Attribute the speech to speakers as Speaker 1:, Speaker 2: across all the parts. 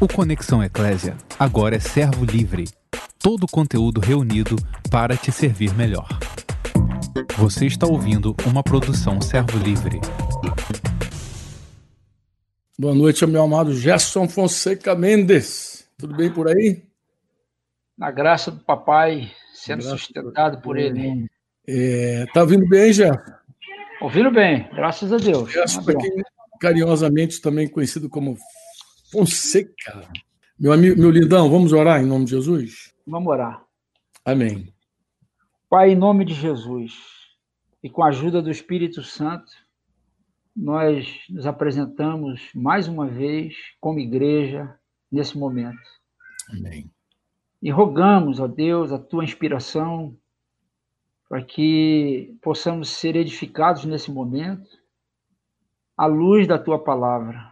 Speaker 1: O Conexão Eclésia agora é servo livre. Todo o conteúdo reunido para te servir melhor. Você está ouvindo uma produção servo livre.
Speaker 2: Boa noite, meu amado Gerson Fonseca Mendes. Tudo bem por aí?
Speaker 3: Na graça do papai, sendo sustentado por ele.
Speaker 2: É, tá ouvindo bem, Gerson?
Speaker 3: Ouvindo bem, graças a Deus.
Speaker 2: Gerson, quem carinhosamente também conhecido como Fonseca. Meu amigo, meu lindão, vamos orar em nome de Jesus?
Speaker 3: Vamos orar.
Speaker 2: Amém.
Speaker 3: Pai, em nome de Jesus e com a ajuda do Espírito Santo, nós nos apresentamos mais uma vez como igreja nesse momento.
Speaker 2: Amém.
Speaker 3: E rogamos, ó Deus, a tua inspiração para que possamos ser edificados nesse momento à luz da tua palavra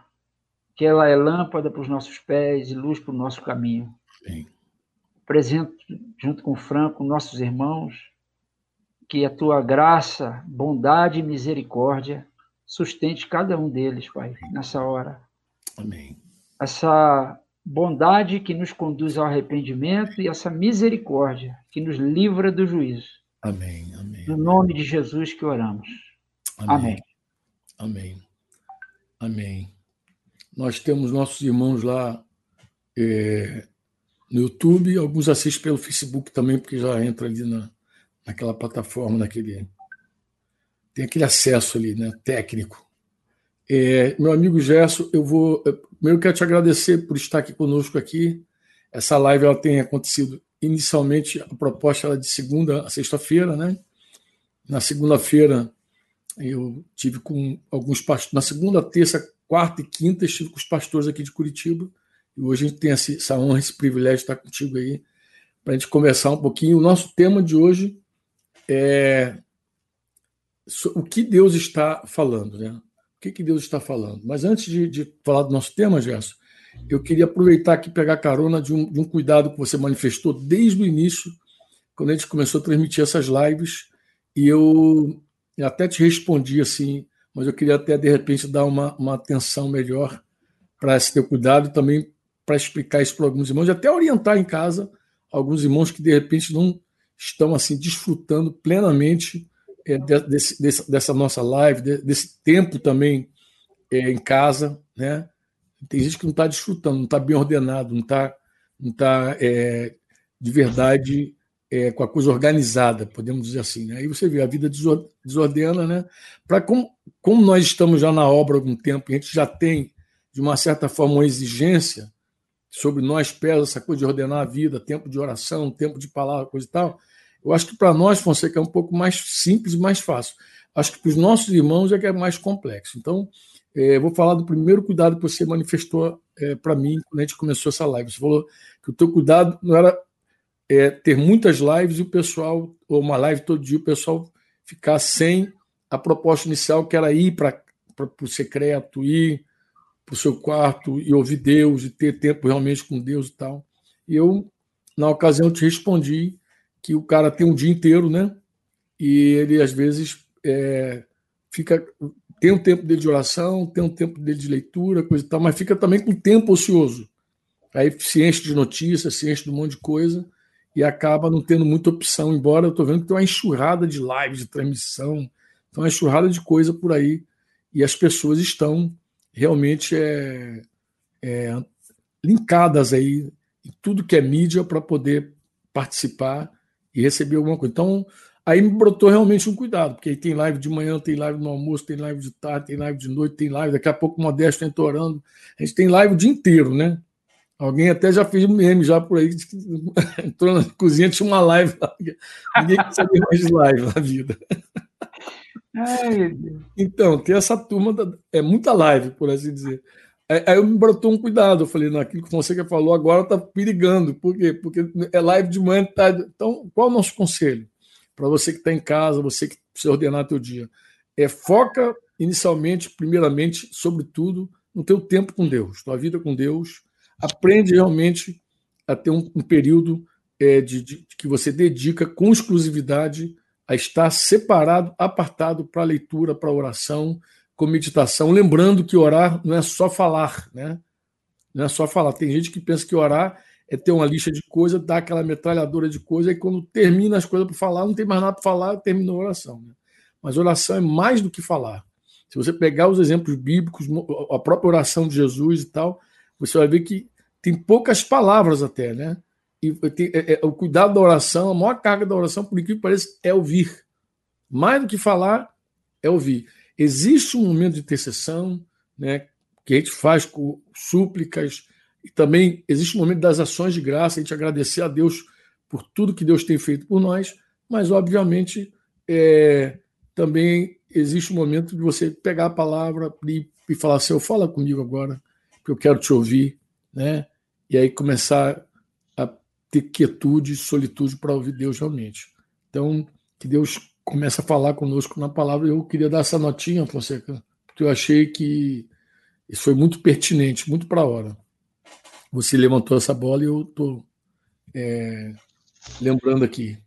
Speaker 3: que ela é lâmpada para os nossos pés e luz para o nosso caminho.
Speaker 2: Sim.
Speaker 3: Presento junto com o Franco, nossos irmãos, que a tua graça, bondade e misericórdia sustente cada um deles, Pai, nessa hora.
Speaker 2: Amém.
Speaker 3: Essa bondade que nos conduz ao arrependimento e essa misericórdia que nos livra do juízo.
Speaker 2: Amém. Amém.
Speaker 3: No nome de Jesus que oramos.
Speaker 2: Amém. Amém. Amém. Nós temos nossos irmãos lá é, no YouTube, alguns assistem pelo Facebook também, porque já entra ali na, naquela plataforma, naquele. Tem aquele acesso ali, né, técnico. É, meu amigo Gerson, eu vou. Primeiro quero te agradecer por estar aqui conosco aqui. Essa live ela tem acontecido inicialmente, a proposta era de segunda a sexta-feira, né? Na segunda-feira eu tive com alguns pastores. Na segunda, terça, quarta e quinta estive com os pastores aqui de Curitiba. E hoje a gente tem essa honra, esse privilégio de estar contigo aí, para a gente conversar um pouquinho. O nosso tema de hoje é o que Deus está falando, né? O que, que Deus está falando? Mas antes de, de falar do nosso tema, Gerson, eu queria aproveitar aqui pegar carona de um, de um cuidado que você manifestou desde o início, quando a gente começou a transmitir essas lives, e eu até te respondi assim, mas eu queria até, de repente, dar uma, uma atenção melhor para esse teu cuidado também para explicar isso para alguns irmãos e até orientar em casa alguns irmãos que, de repente, não estão assim desfrutando plenamente é, desse, desse, dessa nossa live, desse tempo também é, em casa, né? Tem gente que não está desfrutando, não está bem ordenado, não está não tá, é, de verdade é, com a coisa organizada, podemos dizer assim. Né? Aí você vê, a vida desordena, né? Para como, como nós estamos já na obra há algum tempo, a gente já tem, de uma certa forma, uma exigência sobre nós pesa essa coisa de ordenar a vida, tempo de oração, tempo de palavra, coisa e tal. Eu acho que para nós, Fonseca, é um pouco mais simples e mais fácil. Acho que para os nossos irmãos é que é mais complexo. Então, é, vou falar do primeiro cuidado que você manifestou é, para mim quando a gente começou essa live. Você falou que o teu cuidado não era é, ter muitas lives e o pessoal, ou uma live todo dia, o pessoal ficar sem a proposta inicial, que era ir para o secreto, ir para o seu quarto e ouvir Deus e ter tempo realmente com Deus e tal. E eu, na ocasião, te respondi que o cara tem um dia inteiro, né? E ele, às vezes, é, fica tem um tempo dele de oração, tem um tempo dele de leitura, coisa e tal, mas fica também com tempo ocioso. Aí se enche de notícias, se enche de um monte de coisa, e acaba não tendo muita opção, embora eu estou vendo que tem uma enxurrada de lives, de transmissão, tem uma enxurrada de coisa por aí, e as pessoas estão realmente é, é, linkadas aí em tudo que é mídia para poder participar e receber alguma coisa. Então, aí me brotou realmente um cuidado, porque aí tem live de manhã, tem live no almoço, tem live de tarde, tem live de noite, tem live, daqui a pouco o Modesto entra orando. A gente tem live o dia inteiro, né? Alguém até já fez um meme já por aí, entrou na cozinha, tinha uma live lá. Ninguém saber mais de live na vida.
Speaker 3: Ai,
Speaker 2: então, tem essa turma, da, é muita live, por assim dizer. Aí eu me brotou um cuidado, eu falei, naquilo que você falou agora está perigando. Por quê? Porque é live de manhã, tarde. Então, qual é o nosso conselho? Para você que está em casa, você que precisa ordenar teu dia. É foca inicialmente, primeiramente, sobretudo, no teu tempo com Deus, tua vida com Deus, aprende realmente a ter um, um período é, de, de, que você dedica com exclusividade a estar separado, apartado para leitura, para oração, com meditação. Lembrando que orar não é só falar, né? Não é só falar. Tem gente que pensa que orar é ter uma lista de coisas, dar aquela metralhadora de coisas, e quando termina as coisas para falar, não tem mais nada para falar, terminou a oração. Né? Mas oração é mais do que falar. Se você pegar os exemplos bíblicos, a própria oração de Jesus e tal, você vai ver que tem poucas palavras até, né? E tem, é, é, o cuidado da oração, a maior carga da oração, por incrível que pareça, é ouvir. Mais do que falar, é ouvir. Existe um momento de intercessão, né, que a gente faz com súplicas, e também existe um momento das ações de graça, a gente agradecer a Deus por tudo que Deus tem feito por nós, mas, obviamente, é, também existe um momento de você pegar a palavra e, e falar, Senhor, fala comigo agora, que eu quero te ouvir, né? E aí começar a ter quietude e solitude para ouvir Deus realmente. Então, que Deus comece a falar conosco na palavra. Eu queria dar essa notinha, Fonseca, porque eu achei que isso foi muito pertinente, muito para a hora. Você levantou essa bola e eu estou é, lembrando aqui.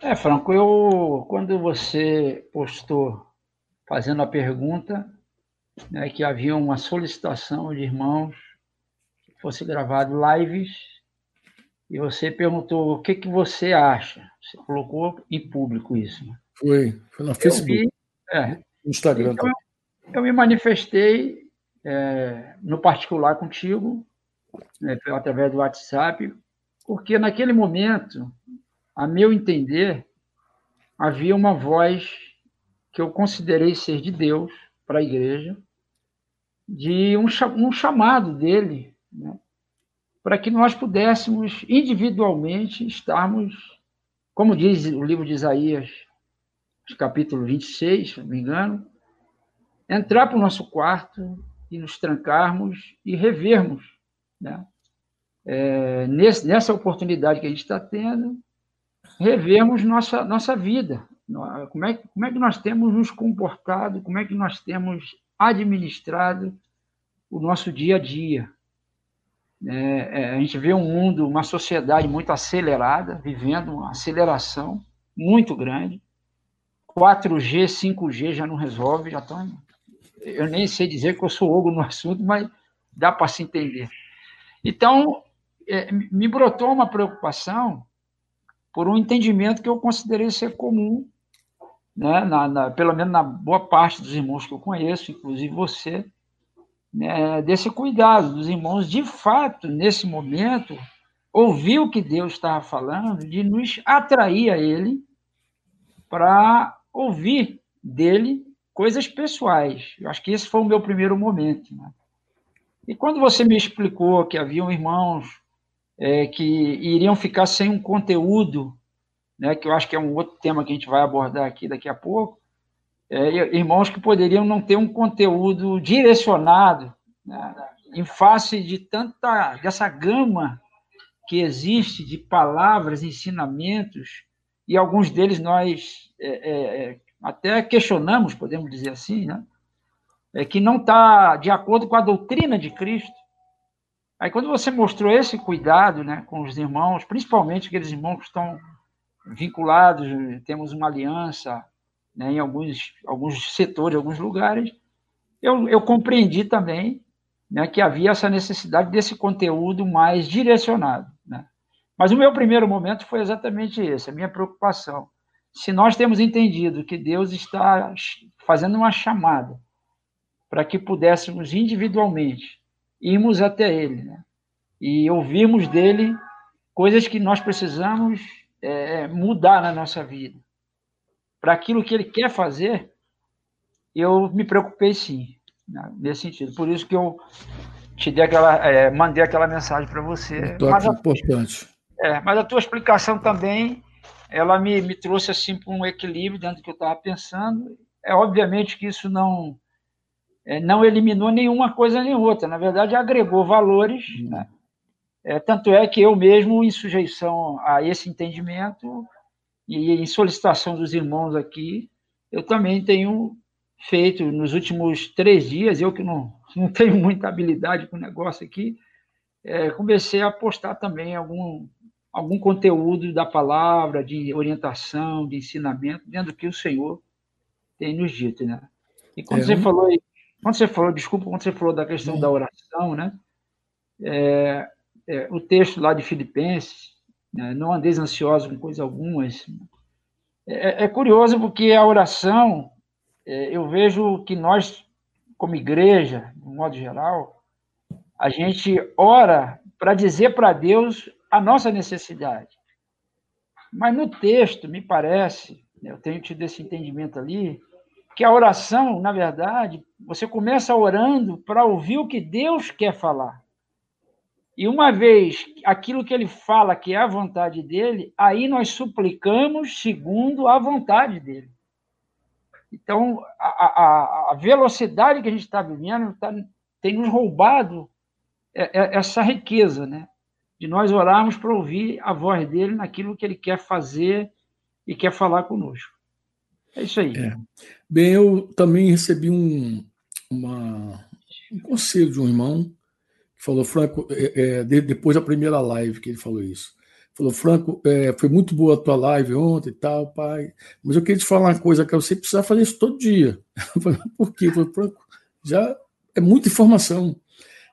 Speaker 3: É, Franco, eu quando você postou fazendo a pergunta, né, que havia uma solicitação de irmãos que fosse gravado lives e você perguntou o que que você acha. Você colocou em público isso. Né?
Speaker 2: Foi, foi na Facebook, vi,
Speaker 3: é,
Speaker 2: no Instagram.
Speaker 3: Então, eu, eu me manifestei é, no particular contigo, né, através do WhatsApp, porque naquele momento a meu entender, havia uma voz que eu considerei ser de Deus para a igreja, de um, um chamado dele, né, para que nós pudéssemos individualmente estarmos, como diz o livro de Isaías, capítulo 26, se não me engano, entrar para o nosso quarto e nos trancarmos e revermos né? É, nesse, nessa oportunidade que a gente está tendo, revermos nossa, nossa vida. Como é, como é que nós temos nos comportado, como é que nós temos administrado o nosso dia a dia. É, é, a gente vê um mundo, uma sociedade muito acelerada, vivendo uma aceleração muito grande. 4G, 5G já não resolve, já estão. Eu nem sei dizer que eu sou ogro no assunto, mas dá para se entender. Então, é, me brotou uma preocupação por um entendimento que eu considerei ser comum, né, na, na, pelo menos na boa parte dos irmãos que eu conheço, inclusive você, né, desse cuidado dos irmãos, de fato, nesse momento, ouvir o que Deus estava falando, de nos atrair a Ele para ouvir dele coisas pessoais. Eu acho que esse foi o meu primeiro momento. Né? E quando você me explicou que haviam irmãos é, que iriam ficar sem um conteúdo, né, que eu acho que é um outro tema que a gente vai abordar aqui daqui a pouco, é, irmãos que poderiam não ter um conteúdo direcionado né, em face de tanta dessa gama que existe de palavras, ensinamentos, e alguns deles nós é, é, é até questionamos, podemos dizer assim, né, é, que não está de acordo com a doutrina de Cristo. Aí, quando você mostrou esse cuidado né, com os irmãos, principalmente aqueles irmãos que estão vinculados, temos uma aliança né, em alguns, alguns setores, alguns lugares, eu, eu compreendi também né, que havia essa necessidade desse conteúdo mais direcionado. Né? Mas o meu primeiro momento foi exatamente esse, a minha preocupação. Se nós temos entendido que Deus está fazendo uma chamada para que pudéssemos individualmente irmos até Ele né? e ouvirmos dele coisas que nós precisamos é, mudar na nossa vida. Para aquilo que Ele quer fazer, eu me preocupei sim, né? nesse sentido. Por isso que eu te dei aquela, é, mandei aquela mensagem para você.
Speaker 2: Um mas a, importante.
Speaker 3: É, mas a tua explicação também, ela me, me trouxe assim para um equilíbrio dentro do que eu estava pensando. É obviamente que isso não é, não eliminou nenhuma coisa nem outra, na verdade agregou valores, uhum. né? É, tanto é que eu mesmo, em sujeição a esse entendimento e em solicitação dos irmãos aqui, eu também tenho feito nos últimos três dias, eu que não, não tenho muita habilidade com o negócio aqui, é, comecei a postar também algum, algum conteúdo da palavra, de orientação, de ensinamento, dentro do que o Senhor tem nos dito, né? E quando é, você falou aí quando você falou, desculpa, quando você falou da questão da oração, né? é, é, o texto lá de Filipenses, né, não andeis ansiosos com coisa alguma. É, é, curioso porque a oração, é, eu vejo que nós, como igreja, de um modo geral, a gente ora para dizer para Deus a nossa necessidade. Mas no texto, me parece, eu tenho tido esse entendimento ali, que a oração, na verdade, você começa orando para ouvir o que Deus quer falar. E uma vez aquilo que ele fala que é a vontade dele, aí nós suplicamos segundo a vontade dele. Então, a, a, a velocidade que a gente está vivendo tá, tem nos roubado é, é, essa riqueza, né? De nós orarmos para ouvir a voz dele naquilo que ele quer fazer e quer falar conosco. É isso aí. É.
Speaker 2: Bem, eu também recebi um, uma, um conselho de um irmão falou, Franco, é, é, depois da primeira live que ele falou isso. Falou, Franco, é, foi muito boa a tua live ontem e tal, pai. Mas eu queria te falar uma coisa, que você precisa fazer isso todo dia. Eu falei, por quê? Falei, Franco, já é muita informação.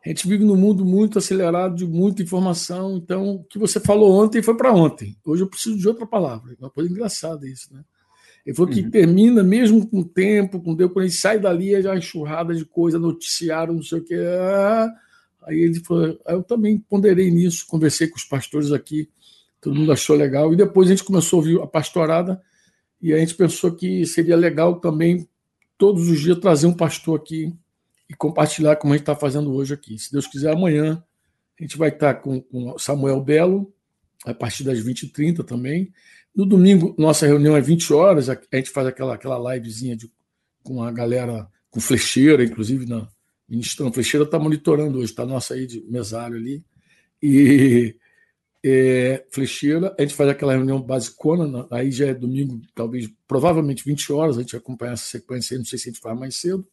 Speaker 2: A gente vive num mundo muito acelerado de muita informação. Então, o que você falou ontem foi para ontem. Hoje eu preciso de outra palavra. Uma coisa engraçada isso, né? Ele falou que uhum. termina mesmo com o tempo, com Deus, quando ele sai dali, é já enxurrada de coisa, noticiário, não sei o que. Ah, aí ele falou, ah, eu também ponderei nisso, conversei com os pastores aqui, todo mundo achou legal. E depois a gente começou a ouvir a pastorada, e a gente pensou que seria legal também, todos os dias, trazer um pastor aqui e compartilhar como a gente está fazendo hoje aqui. Se Deus quiser, amanhã a gente vai estar com, com Samuel Belo, a partir das 20h30 também. No domingo, nossa reunião é 20 horas, a gente faz aquela, aquela livezinha de, com a galera, com flecheira, inclusive, na ministrando. Flecheira está monitorando hoje, está nossa aí de mesário ali. E é, flecheira, a gente faz aquela reunião basicona, aí já é domingo, talvez, provavelmente 20 horas, a gente vai acompanhar essa sequência aí, não sei se a gente faz mais cedo.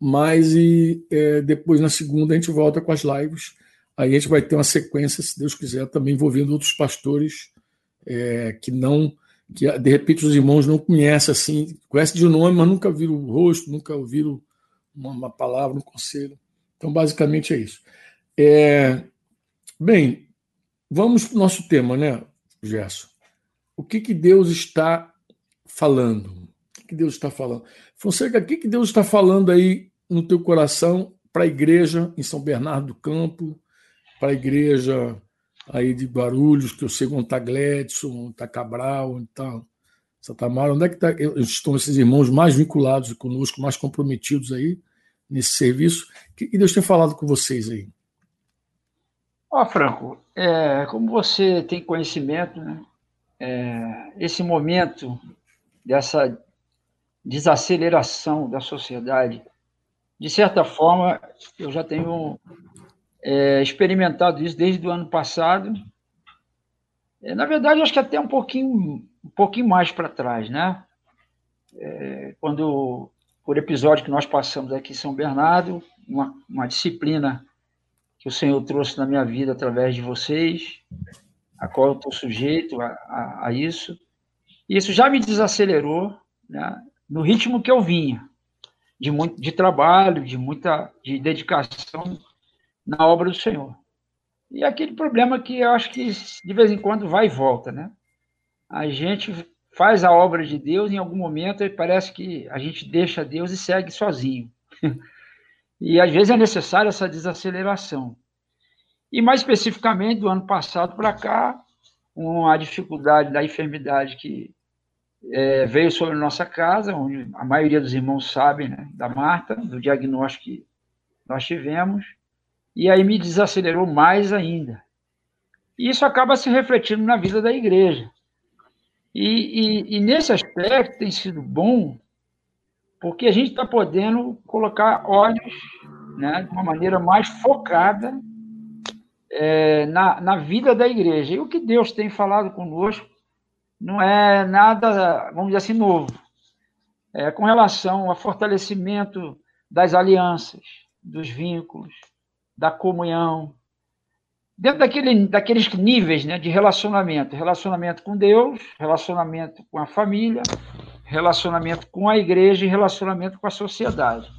Speaker 2: Mas e, é, depois, na segunda, a gente volta com as lives. Aí a gente vai ter uma sequência, se Deus quiser, também envolvendo outros pastores é, que não, que de repente os irmãos não conhecem assim, conhecem de nome, mas nunca viram o rosto, nunca ouviram uma, palavra, um conselho. Então, basicamente é isso. É, bem, vamos para o nosso tema, né, Gerson? O que, que Deus está falando? O que, que Deus está falando? Fonseca, o que, que Deus está falando aí no teu coração para a igreja em São Bernardo do Campo, para a igreja aí de Guarulhos, que eu sei onde está Gledson, onde está Cabral, onde está Santa Mara, onde é que tá, estão esses irmãos mais vinculados conosco, mais comprometidos aí nesse serviço? que Deus tem falado com vocês aí?
Speaker 3: Ó, oh, Franco, é, como você tem conhecimento, né, é, esse momento dessa desaceleração da sociedade, de certa forma, eu já tenho é, experimentado isso desde o ano passado. É, na verdade, acho que até um pouquinho, um pouquinho mais para trás, né? É, quando, por episódio que nós passamos aqui em São Bernardo, uma, uma disciplina que o Senhor trouxe na minha vida através de vocês, a qual eu estou sujeito a, a, a, isso. E isso já me desacelerou né, no ritmo que eu vinha, de muito de trabalho, de muita de dedicação na obra do Senhor. E aquele problema que eu acho que de vez em quando vai e volta, né? A gente faz a obra de Deus, em algum momento parece que a gente deixa Deus e segue sozinho. e às vezes é necessária essa desaceleração. E mais especificamente do ano passado para cá, uma dificuldade da enfermidade que é, veio sobre nossa casa, onde a maioria dos irmãos sabem, né, da Marta, do diagnóstico que nós tivemos e aí me desacelerou mais ainda. E isso acaba se refletindo na vida da igreja. E, e, e nesse aspecto tem sido bom, porque a gente está podendo colocar olhos né, de uma maneira mais focada é, na, na vida da igreja. E o que Deus tem falado conosco não é nada, vamos dizer assim, novo. É com relação ao fortalecimento das alianças, dos vínculos, da comunhão, dentro daquele, daqueles níveis né, de relacionamento, relacionamento com Deus, relacionamento com a família, relacionamento com a igreja e relacionamento com a sociedade.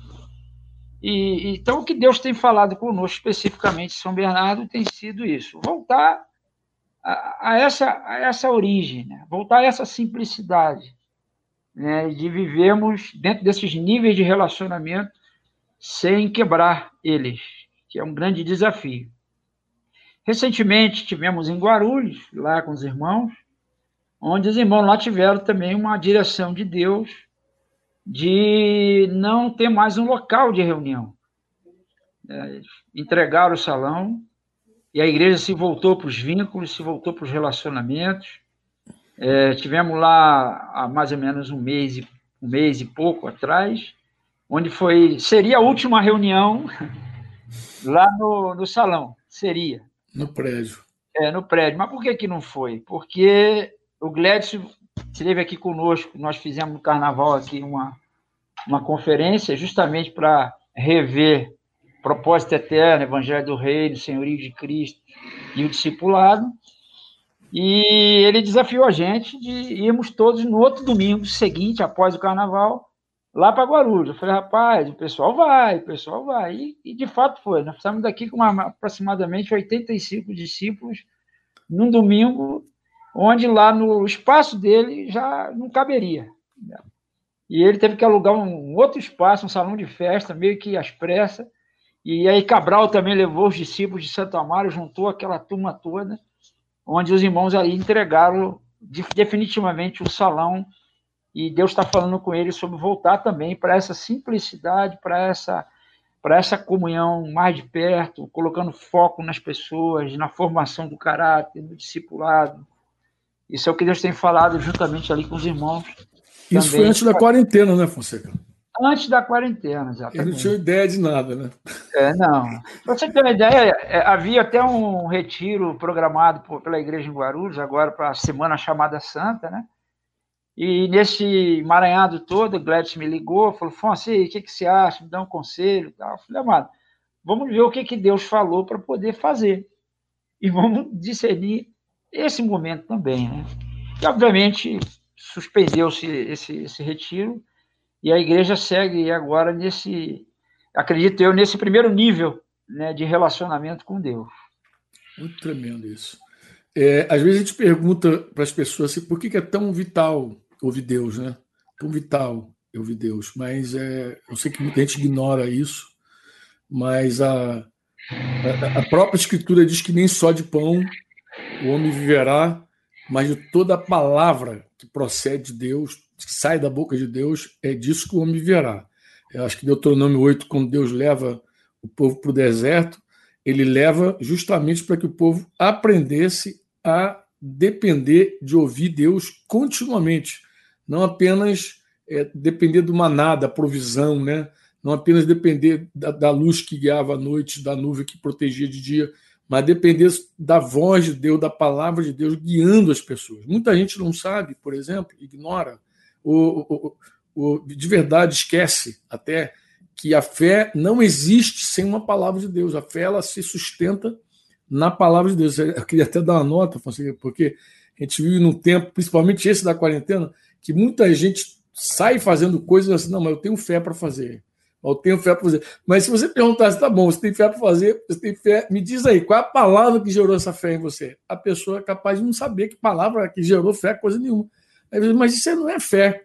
Speaker 3: E, então, o que Deus tem falado conosco, especificamente São Bernardo, tem sido isso: voltar a, a essa, a essa origem, né? voltar a essa simplicidade, né? de vivermos dentro desses níveis de relacionamento sem quebrar eles, que é um grande desafio. Recentemente tivemos em Guarulhos, lá com os irmãos, onde os irmãos lá tiveram também uma direção de Deus de não ter mais um local de reunião. É, entregaram o salão e a igreja se voltou para os vínculos, se voltou para os relacionamentos. É, tivemos lá há mais ou menos um mês, um mês e pouco atrás, onde foi seria a última reunião lá no, no salão, seria.
Speaker 2: No prédio.
Speaker 3: É, no prédio. Mas por que, que não foi? Porque o Gledson esteve aqui conosco, nós fizemos no carnaval aqui uma, uma conferência justamente para rever propósito eterno, Evangelho do Reino, Senhorio de Cristo e o discipulado. E ele desafiou a gente de irmos todos no outro domingo seguinte, após o carnaval, lá para Guarulhos. Eu falei, rapaz, o pessoal vai, o pessoal vai. E, e de fato foi. Nós estamos daqui com uma, aproximadamente 85 discípulos num domingo onde lá no espaço dele já não caberia. E ele teve que alugar um outro espaço, um salão de festa, meio que às pressas. E aí Cabral também levou os discípulos de Santo Amaro, juntou aquela turma toda, onde os irmãos aí entregaram definitivamente o salão. E Deus está falando com eles sobre voltar também para essa simplicidade, para essa para essa comunhão mais de perto, colocando foco nas pessoas, na formação do caráter, no discipulado, isso é o que Deus tem falado juntamente ali com os irmãos.
Speaker 2: Isso também. foi antes da quarentena, né, Fonseca?
Speaker 3: Antes da quarentena, exatamente.
Speaker 2: Eu não tinha ideia de nada, né?
Speaker 3: É, não. Para você ter uma ideia, é, havia até um retiro programado pela igreja em Guarulhos, agora para a Semana Chamada Santa, né? E nesse emaranhado todo, o Gladys me ligou, falou, Fonseca, o que, que você acha? Me dá um conselho tal. Eu falei, amado, vamos ver o que, que Deus falou para poder fazer. E vamos discernir esse momento também. Né? E, obviamente, suspendeu-se esse, esse retiro e a igreja segue agora nesse, acredito eu, nesse primeiro nível né, de relacionamento com Deus.
Speaker 2: Muito tremendo isso. É, às vezes a gente pergunta para as pessoas assim, por que, é tão vital ouvir Deus, né? Tão vital ouvir Deus. Mas é, eu sei que muita gente ignora isso, mas a, a, a própria Escritura diz que nem só de pão o homem viverá, mas de toda a palavra que procede de Deus, que sai da boca de Deus, é disso que o homem viverá. Eu acho que Deuteronômio 8, quando Deus leva o povo para o deserto, ele leva justamente para que o povo aprendesse a depender de ouvir Deus continuamente, não apenas é, depender do maná, da provisão, né? não apenas depender da, da luz que guiava a noite, da nuvem que protegia de dia, mas depender da voz de Deus, da palavra de Deus guiando as pessoas. Muita gente não sabe, por exemplo, ignora, ou, de verdade esquece até que a fé não existe sem uma palavra de Deus. A fé ela se sustenta na palavra de Deus. Eu queria até dar uma nota, porque a gente vive num tempo, principalmente esse da quarentena, que muita gente sai fazendo coisas assim, não, mas eu tenho fé para fazer. Eu tenho fé para fazer. Mas se você perguntasse, tá bom, você tem fé para fazer, você tem fé, me diz aí, qual é a palavra que gerou essa fé em você? A pessoa é capaz de não saber que palavra que gerou fé, coisa nenhuma. Mas isso não é fé.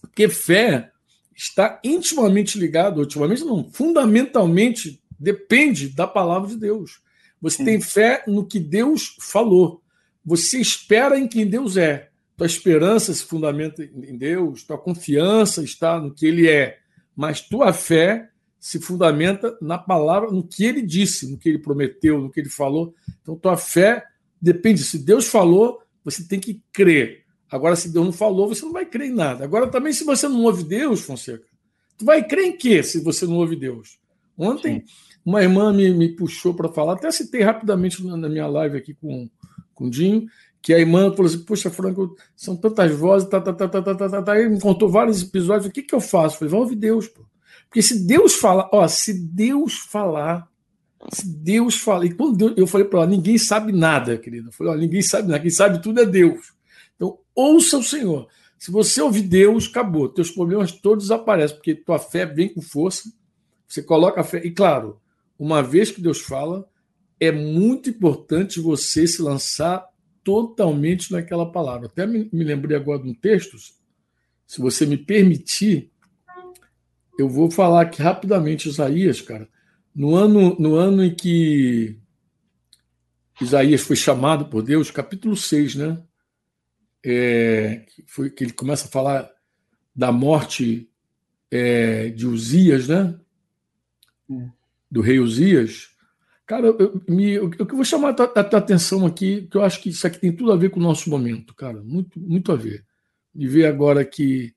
Speaker 2: Porque fé está intimamente ligado, intimamente não, fundamentalmente depende da palavra de Deus. Você Sim. tem fé no que Deus falou. Você espera em quem Deus é. Tua esperança se fundamenta em Deus, tua confiança está no que Ele é mas tua fé se fundamenta na palavra, no que ele disse, no que ele prometeu, no que ele falou. Então, tua fé depende. Se Deus falou, você tem que crer. Agora, se Deus não falou, você não vai crer em nada. Agora, também, se você não ouve Deus, Fonseca, tu vai crer em quê se você não ouve Deus? Ontem, Sim. uma irmã me, me puxou para falar, até citei rapidamente na minha live aqui com, com o Dinho, que a irmã falou assim: Poxa, Franco, são tantas vozes, tá, tá, tá, tá, tá, tá, tá, tá. Aí me contou vários episódios. O que, que eu faço? Eu falei: Vamos ouvir Deus, pô. Porque se Deus falar, ó, se Deus falar, se Deus falar, e quando Deus, eu falei para ela: Ninguém sabe nada, querida. Eu falei: ó, Ninguém sabe nada, quem sabe tudo é Deus. Então, ouça o Senhor. Se você ouvir Deus, acabou. Teus problemas todos desaparecem, porque tua fé vem com força, Você coloca a fé. E claro, uma vez que Deus fala, é muito importante você se lançar totalmente naquela palavra. Até me, me lembrei agora de um texto, se você me permitir, eu vou falar aqui rapidamente Isaías, cara. No ano, no ano em que Isaías foi chamado por Deus, capítulo 6, né? É, foi que ele começa a falar da morte é, de Uzias, né? Hum. Do rei Uzias. Cara, eu, me, eu, eu vou chamar a, a, a atenção aqui, que eu acho que isso aqui tem tudo a ver com o nosso momento, cara. Muito, muito a ver. E ver agora que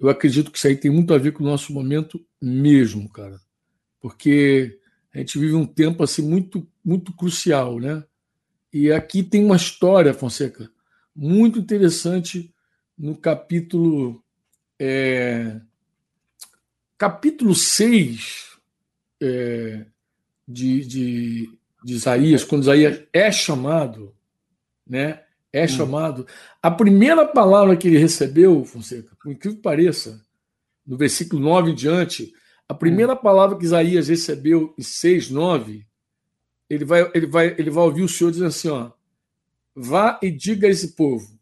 Speaker 2: eu acredito que isso aí tem muito a ver com o nosso momento mesmo, cara. Porque a gente vive um tempo assim muito, muito crucial, né? E aqui tem uma história, Fonseca, muito interessante no capítulo é, capítulo 6 é, de, de, de Isaías, quando Isaías é chamado, né? É hum. chamado. A primeira palavra que ele recebeu, Fonseca, por incrível que pareça, no versículo 9 em diante, a primeira hum. palavra que Isaías recebeu em 6, 9, ele vai, ele vai, ele vai ouvir o Senhor dizendo assim: ó, vá e diga a esse povo: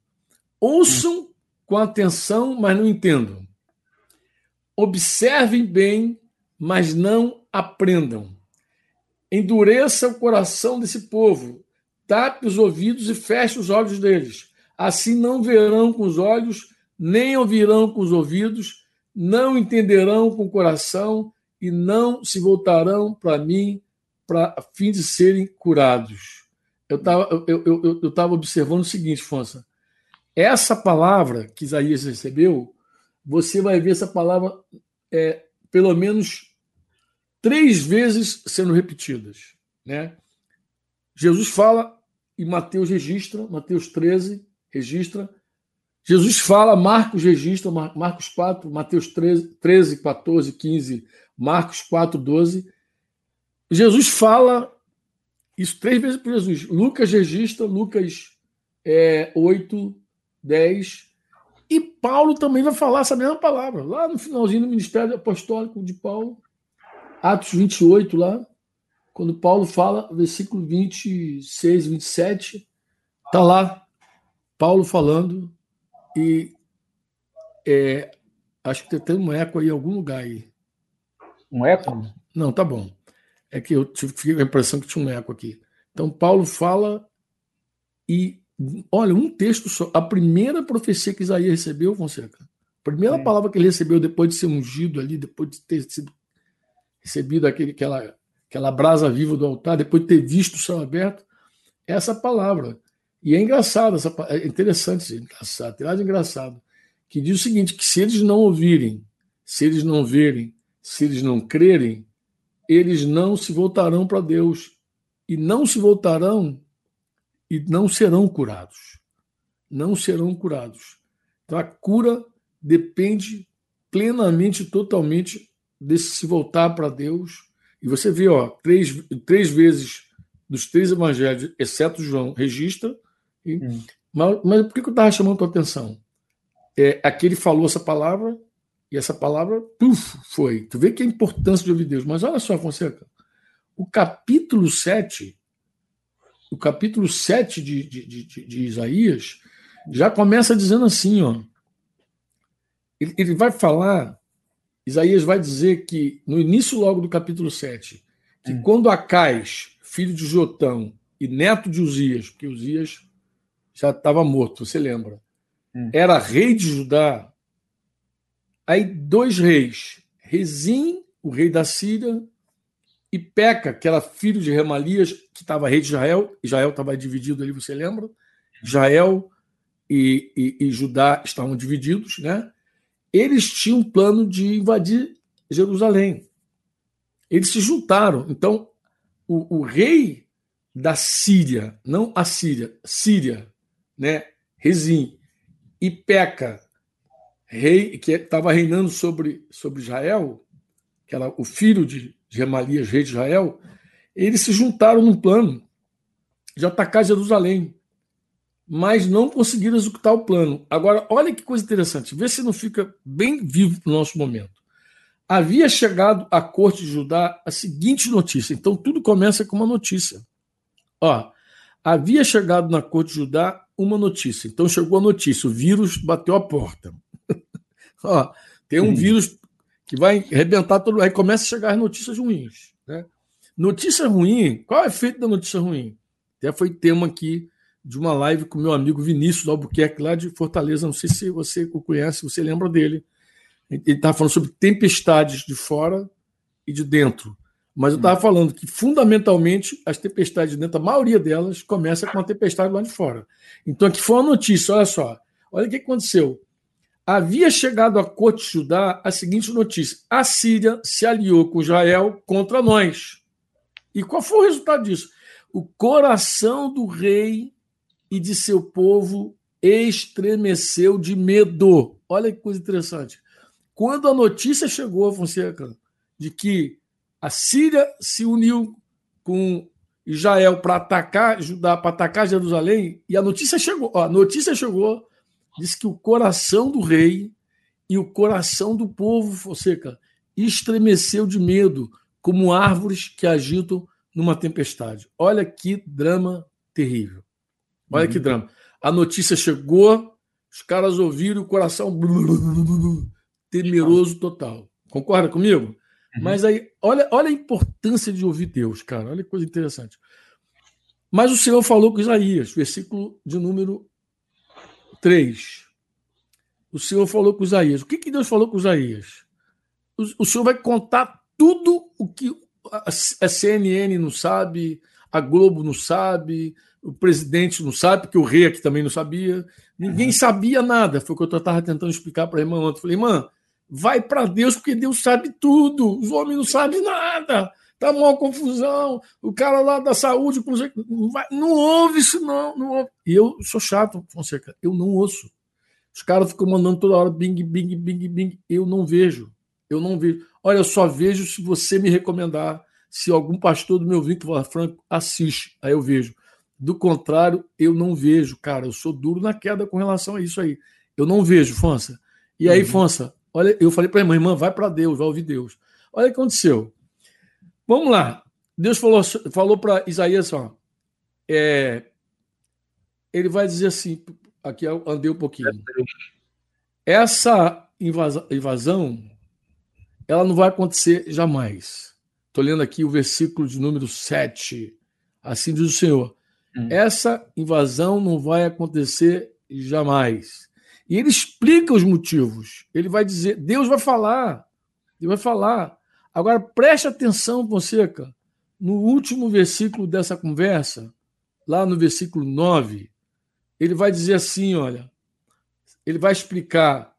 Speaker 2: ouçam hum. com atenção, mas não entendam. Observem bem, mas não aprendam. Endureça o coração desse povo, tape os ouvidos e feche os olhos deles. Assim não verão com os olhos, nem ouvirão com os ouvidos, não entenderão com o coração e não se voltarão para mim para fim de serem curados. Eu estava eu, eu, eu, observando o seguinte, Fonsa. Essa palavra que Isaías recebeu, você vai ver essa palavra é, pelo menos três vezes sendo repetidas. Né? Jesus fala e Mateus registra, Mateus 13 registra. Jesus fala, Marcos registra, Marcos 4, Mateus 13, 13 14, 15, Marcos 4, 12. Jesus fala isso três vezes por Jesus. Lucas registra, Lucas é, 8, 10. E Paulo também vai falar essa mesma palavra, lá no finalzinho do ministério apostólico de Paulo. Atos 28, lá, quando Paulo fala, versículo 26, 27, está lá, Paulo falando, e é, acho que tem um eco aí em algum lugar aí.
Speaker 3: Um eco?
Speaker 2: Não, tá bom. É que eu tive a impressão que tinha um eco aqui. Então, Paulo fala e, olha, um texto só. A primeira profecia que Isaías recebeu, Fonseca, a primeira é. palavra que ele recebeu depois de ser ungido ali, depois de ter sido recebido aquele, aquela, aquela brasa viva do altar, depois de ter visto o céu aberto, é essa palavra. E é engraçado, essa, é interessante, engraçado, tem nada engraçado, que diz o seguinte: que se eles não ouvirem, se eles não verem, se eles não crerem, eles não se voltarão para Deus e não se voltarão e não serão curados. Não serão curados. Então a cura depende plenamente, totalmente desse se voltar para Deus. E você vê, ó, três, três vezes dos três evangelhos, exceto João, registra. E, hum. mas, mas, por que eu estava chamando a tua atenção? É, aquele falou essa palavra, e essa palavra, puf, foi. Tu vê que a importância de ouvir Deus. Mas olha só, Fonseca, o capítulo 7, o capítulo 7 de, de, de, de Isaías, já começa dizendo assim, ó. Ele, ele vai falar Isaías vai dizer que, no início logo do capítulo 7, que hum. quando Acais, filho de Jotão e neto de Uzias, porque Uzias já estava morto, você lembra, hum. era rei de Judá, aí dois reis, Rezim, o rei da Síria, e Peca, que era filho de Remalias, que estava rei de Israel, Israel estava dividido ali, você lembra? Israel e, e, e Judá estavam divididos, né? Eles tinham um plano de invadir Jerusalém. Eles se juntaram. Então, o, o rei da Síria, não a Síria, Síria, né, Rezim, e Peca, rei que estava reinando sobre, sobre Israel, que era o filho de Gemalias, rei de Israel, eles se juntaram num plano de atacar Jerusalém mas não conseguiram executar o plano. Agora, olha que coisa interessante, vê se não fica bem vivo no nosso momento. havia chegado à corte de Judá a seguinte notícia. Então, tudo começa com uma notícia. Ó, havia chegado na corte de Judá uma notícia. Então, chegou a notícia: o vírus bateu a porta. Ó, tem um Sim. vírus que vai arrebentar todo. Aí começa a chegar as notícias ruins. Né? Notícia ruim, qual é o efeito da notícia ruim? Até foi tema aqui de uma live com meu amigo Vinícius Albuquerque, lá de Fortaleza. Não sei se você o conhece, você lembra dele. Ele estava falando sobre tempestades de fora e de dentro. Mas eu estava falando que, fundamentalmente, as tempestades de dentro, a maioria delas, começa com uma tempestade lá de fora. Então, aqui foi uma notícia, olha só. Olha o que aconteceu. Havia chegado à corte de Judá a seguinte notícia: a Síria se aliou com Israel contra nós. E qual foi o resultado disso? O coração do rei e de seu povo estremeceu de medo. Olha que coisa interessante. Quando a notícia chegou, Fonseca, de que a Síria se uniu com Israel para atacar para atacar Jerusalém, e a notícia chegou, ó, a notícia chegou, diz que o coração do rei e o coração do povo, Fonseca, estremeceu de medo, como árvores que agitam numa tempestade. Olha que drama terrível. Olha uhum. que drama. A notícia chegou, os caras ouviram o coração temeroso total. Concorda comigo? Uhum. Mas aí, olha, olha a importância de ouvir Deus, cara. Olha que coisa interessante. Mas o Senhor falou com Isaías, versículo de número 3. O Senhor falou com Isaías. O que, que Deus falou com Isaías? O, o Senhor vai contar tudo o que a, a CNN não sabe, a Globo não sabe, o presidente não sabe, porque o rei aqui também não sabia. Ninguém uhum. sabia nada. Foi o que eu estava tentando explicar para a irmã ontem. Falei, irmã, vai para Deus, porque Deus sabe tudo. Os homens não sabem nada. Tá uma confusão. O cara lá da saúde, não, vai, não ouve isso, não. não ouve. E eu sou chato, Fonseca. Eu não ouço. Os caras ficam mandando toda hora bing, bing, bing, bing. Eu não vejo. Eu não vejo. Olha, eu só vejo se você me recomendar. Se algum pastor do meu vínculo falar, Franco, assiste. Aí eu vejo. Do contrário, eu não vejo, cara. Eu sou duro na queda com relação a isso aí. Eu não vejo, Fonsa. E aí, uhum. Fonsa, olha, eu falei para a irmã, irmã, vai para Deus, vai ouvir Deus. Olha o que aconteceu. Vamos lá. Deus falou, falou para Isaías, ó, é, ele vai dizer assim, aqui eu andei um pouquinho. Essa invasão, invasão ela não vai acontecer jamais. Estou lendo aqui o versículo de número 7. Assim diz o Senhor. Hum. Essa invasão não vai acontecer jamais. E ele explica os motivos. Ele vai dizer, Deus vai falar. Ele vai falar. Agora preste atenção, Fonseca, no último versículo dessa conversa, lá no versículo 9, ele vai dizer assim, olha, ele vai explicar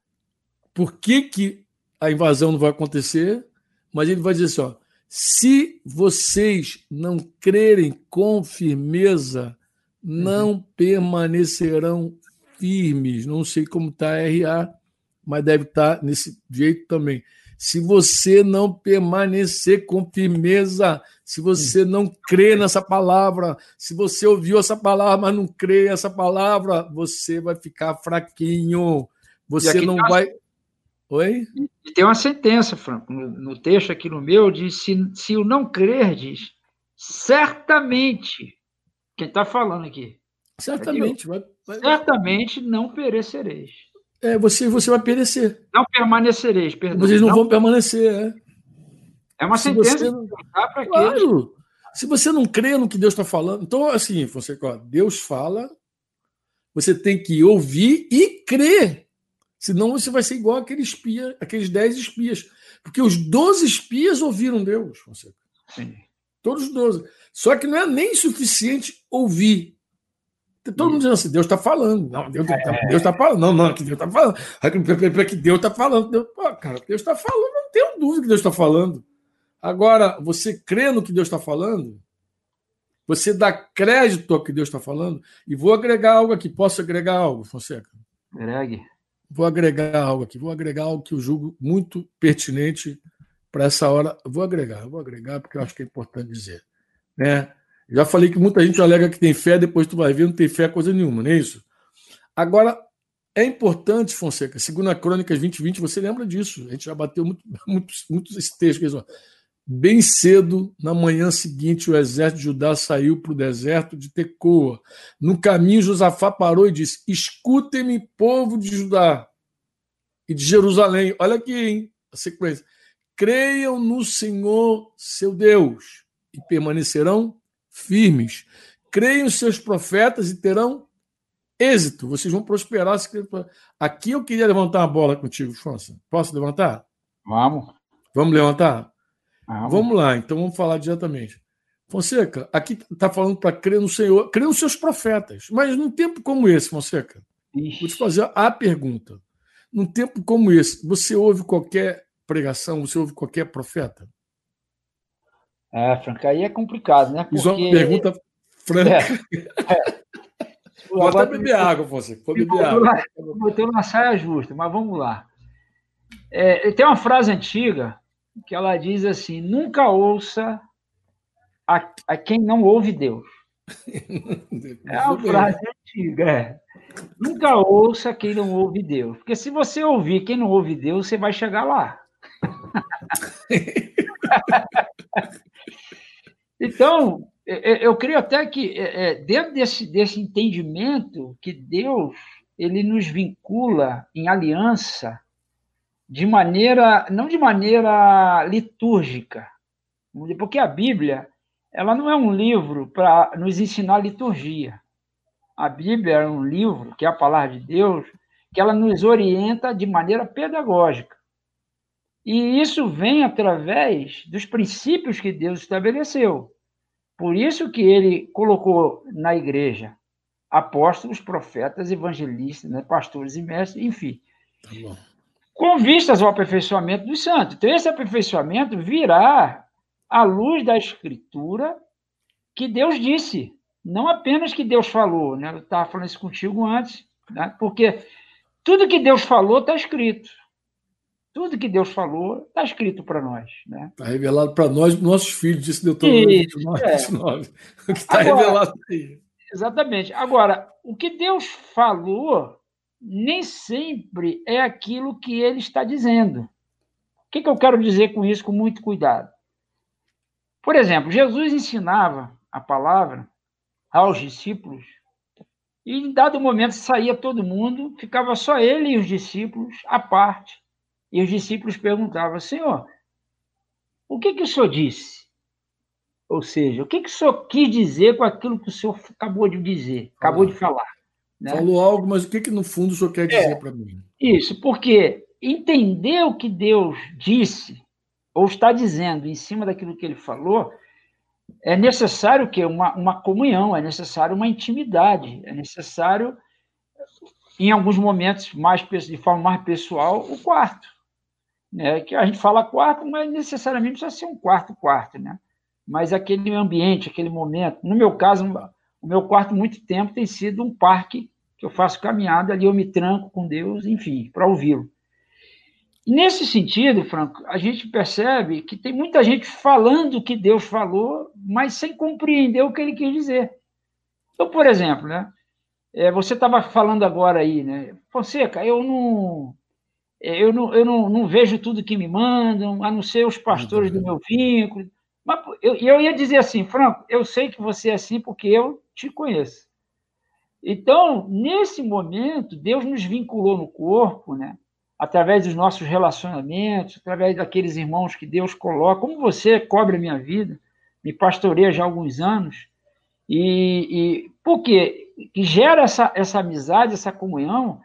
Speaker 2: por que, que a invasão não vai acontecer, mas ele vai dizer assim, ó, se vocês não crerem com firmeza, não uhum. permanecerão firmes. Não sei como está a RA, mas deve estar tá nesse jeito também. Se você não permanecer com firmeza, se você não crê nessa palavra, se você ouviu essa palavra, mas não crê nessa palavra, você vai ficar fraquinho. Você não vai.
Speaker 3: Oi? E tem uma sentença, Franco, no, no texto aqui no meu, diz: se, se o não crerdes, certamente, quem está falando aqui?
Speaker 2: Certamente,
Speaker 3: vai, vai, certamente não perecereis.
Speaker 2: É, você, você vai perecer.
Speaker 3: Não permanecereis, perdão.
Speaker 2: Vocês não, não vão permanecer, é.
Speaker 3: É uma se sentença
Speaker 2: para Claro. Se você não crê no que Deus está falando, então assim, você, Deus fala, você tem que ouvir e crer. Senão você vai ser igual aquele espia, aqueles dez espias. Porque os doze espias ouviram Deus, Fonseca. Sim. Todos os doze. Só que não é nem suficiente ouvir. Todo mundo dizendo assim, Deus está falando. Não, Deus está é. Tá falando. Não, não, que Deus está falando. Que Deus está falando. Deus, pô, cara, Deus está falando. Não tenho dúvida que Deus está falando. Agora, você crê no que Deus está falando? Você dá crédito ao que Deus está falando? E vou agregar algo aqui. Posso agregar algo, Fonseca?
Speaker 3: Agregue
Speaker 2: vou agregar algo aqui, vou agregar algo que eu julgo muito pertinente para essa hora. Vou agregar, vou agregar, porque eu acho que é importante dizer. Né? Já falei que muita gente alega que tem fé, depois tu vai ver, não tem fé coisa nenhuma, não é isso? Agora, É importante, Fonseca, segundo a Crônicas 2020, você lembra disso. A gente já bateu muito, muito, muito esse. Bem cedo, na manhã seguinte, o exército de Judá saiu para o deserto de Tecoa. No caminho, Josafá parou e disse: Escutem-me, povo de Judá e de Jerusalém. Olha aqui, hein? A sequência. Creiam no Senhor, seu Deus, e permanecerão firmes. Creiam os seus profetas e terão êxito, vocês vão prosperar. Aqui eu queria levantar uma bola contigo, Fonsa. Posso levantar?
Speaker 3: Vamos.
Speaker 2: Vamos levantar? Vamos. vamos lá, então vamos falar diretamente. Fonseca, aqui está falando para crer no Senhor, crer nos seus profetas. Mas num tempo como esse, Fonseca, Ixi. vou te fazer a pergunta. Num tempo como esse, você ouve qualquer pregação, você ouve qualquer profeta?
Speaker 3: É, Franca, aí é complicado, né?
Speaker 2: Porque... Isso é uma pergunta franca. É, é. Vou até beber água, você. Vou beber água.
Speaker 3: Botei uma saia justa, mas vamos lá. É, tem uma frase antiga que ela diz assim: nunca ouça a, a quem não ouve Deus. é uma frase antiga. É. Nunca ouça quem não ouve Deus. Porque se você ouvir quem não ouve Deus, você vai chegar lá. então, é, é, eu creio até que é, dentro desse, desse entendimento que Deus ele nos vincula em aliança de maneira não de maneira litúrgica, porque a Bíblia ela não é um livro para nos ensinar liturgia. A Bíblia é um livro que é a palavra de Deus que ela nos orienta de maneira pedagógica. E isso vem através dos princípios que Deus estabeleceu. Por isso que ele colocou na igreja apóstolos, profetas, evangelistas, né, pastores e mestres, enfim. Tá com vistas ao aperfeiçoamento dos santos. Então, esse aperfeiçoamento virá à luz da Escritura que Deus disse, não apenas que Deus falou. Né? Eu estava falando isso contigo antes, né? porque tudo que Deus falou está escrito. Tudo que Deus falou está escrito para nós. Está né?
Speaker 2: Tá revelado para nós, nossos filhos, disse Deuteronômio 29, é. 29. O que está revelado aí.
Speaker 3: Exatamente. Agora, o que Deus falou nem sempre é aquilo que ele está dizendo. O que, que eu quero dizer com isso, com muito cuidado? Por exemplo, Jesus ensinava a palavra aos discípulos e, em dado momento, saía todo mundo, ficava só ele e os discípulos à parte. E os discípulos perguntavam: Senhor, o que, que o senhor disse? Ou seja, o que, que o senhor quis dizer com aquilo que o senhor acabou de dizer, acabou de falar?
Speaker 2: Né? Falou algo, mas o que, que no fundo o senhor quer dizer é, para mim?
Speaker 3: Isso, porque entender o que Deus disse, ou está dizendo em cima daquilo que ele falou, é necessário que uma, uma comunhão, é necessário uma intimidade, é necessário, em alguns momentos, mais de forma mais pessoal, o quarto né? que a gente fala quarto, mas necessariamente precisa ser um quarto quarto, né? Mas aquele ambiente, aquele momento. No meu caso, o meu quarto muito tempo tem sido um parque que eu faço caminhada ali, eu me tranco com Deus, enfim, para ouvi-lo. Nesse sentido, Franco, a gente percebe que tem muita gente falando o que Deus falou, mas sem compreender o que ele quis dizer. Então, por exemplo, né? É, você estava falando agora aí, né? Fonseca, eu não, é, eu não, eu não, não vejo tudo que me mandam, a não ser os pastores do meu vínculo. Mas eu, eu ia dizer assim, Franco, eu sei que você é assim porque eu te conheço. Então, nesse momento, Deus nos vinculou no corpo, né? através dos nossos relacionamentos, através daqueles irmãos que Deus coloca, como você cobre a minha vida, me pastoreia já há alguns anos, e, e por quê? Que gera essa, essa amizade, essa comunhão,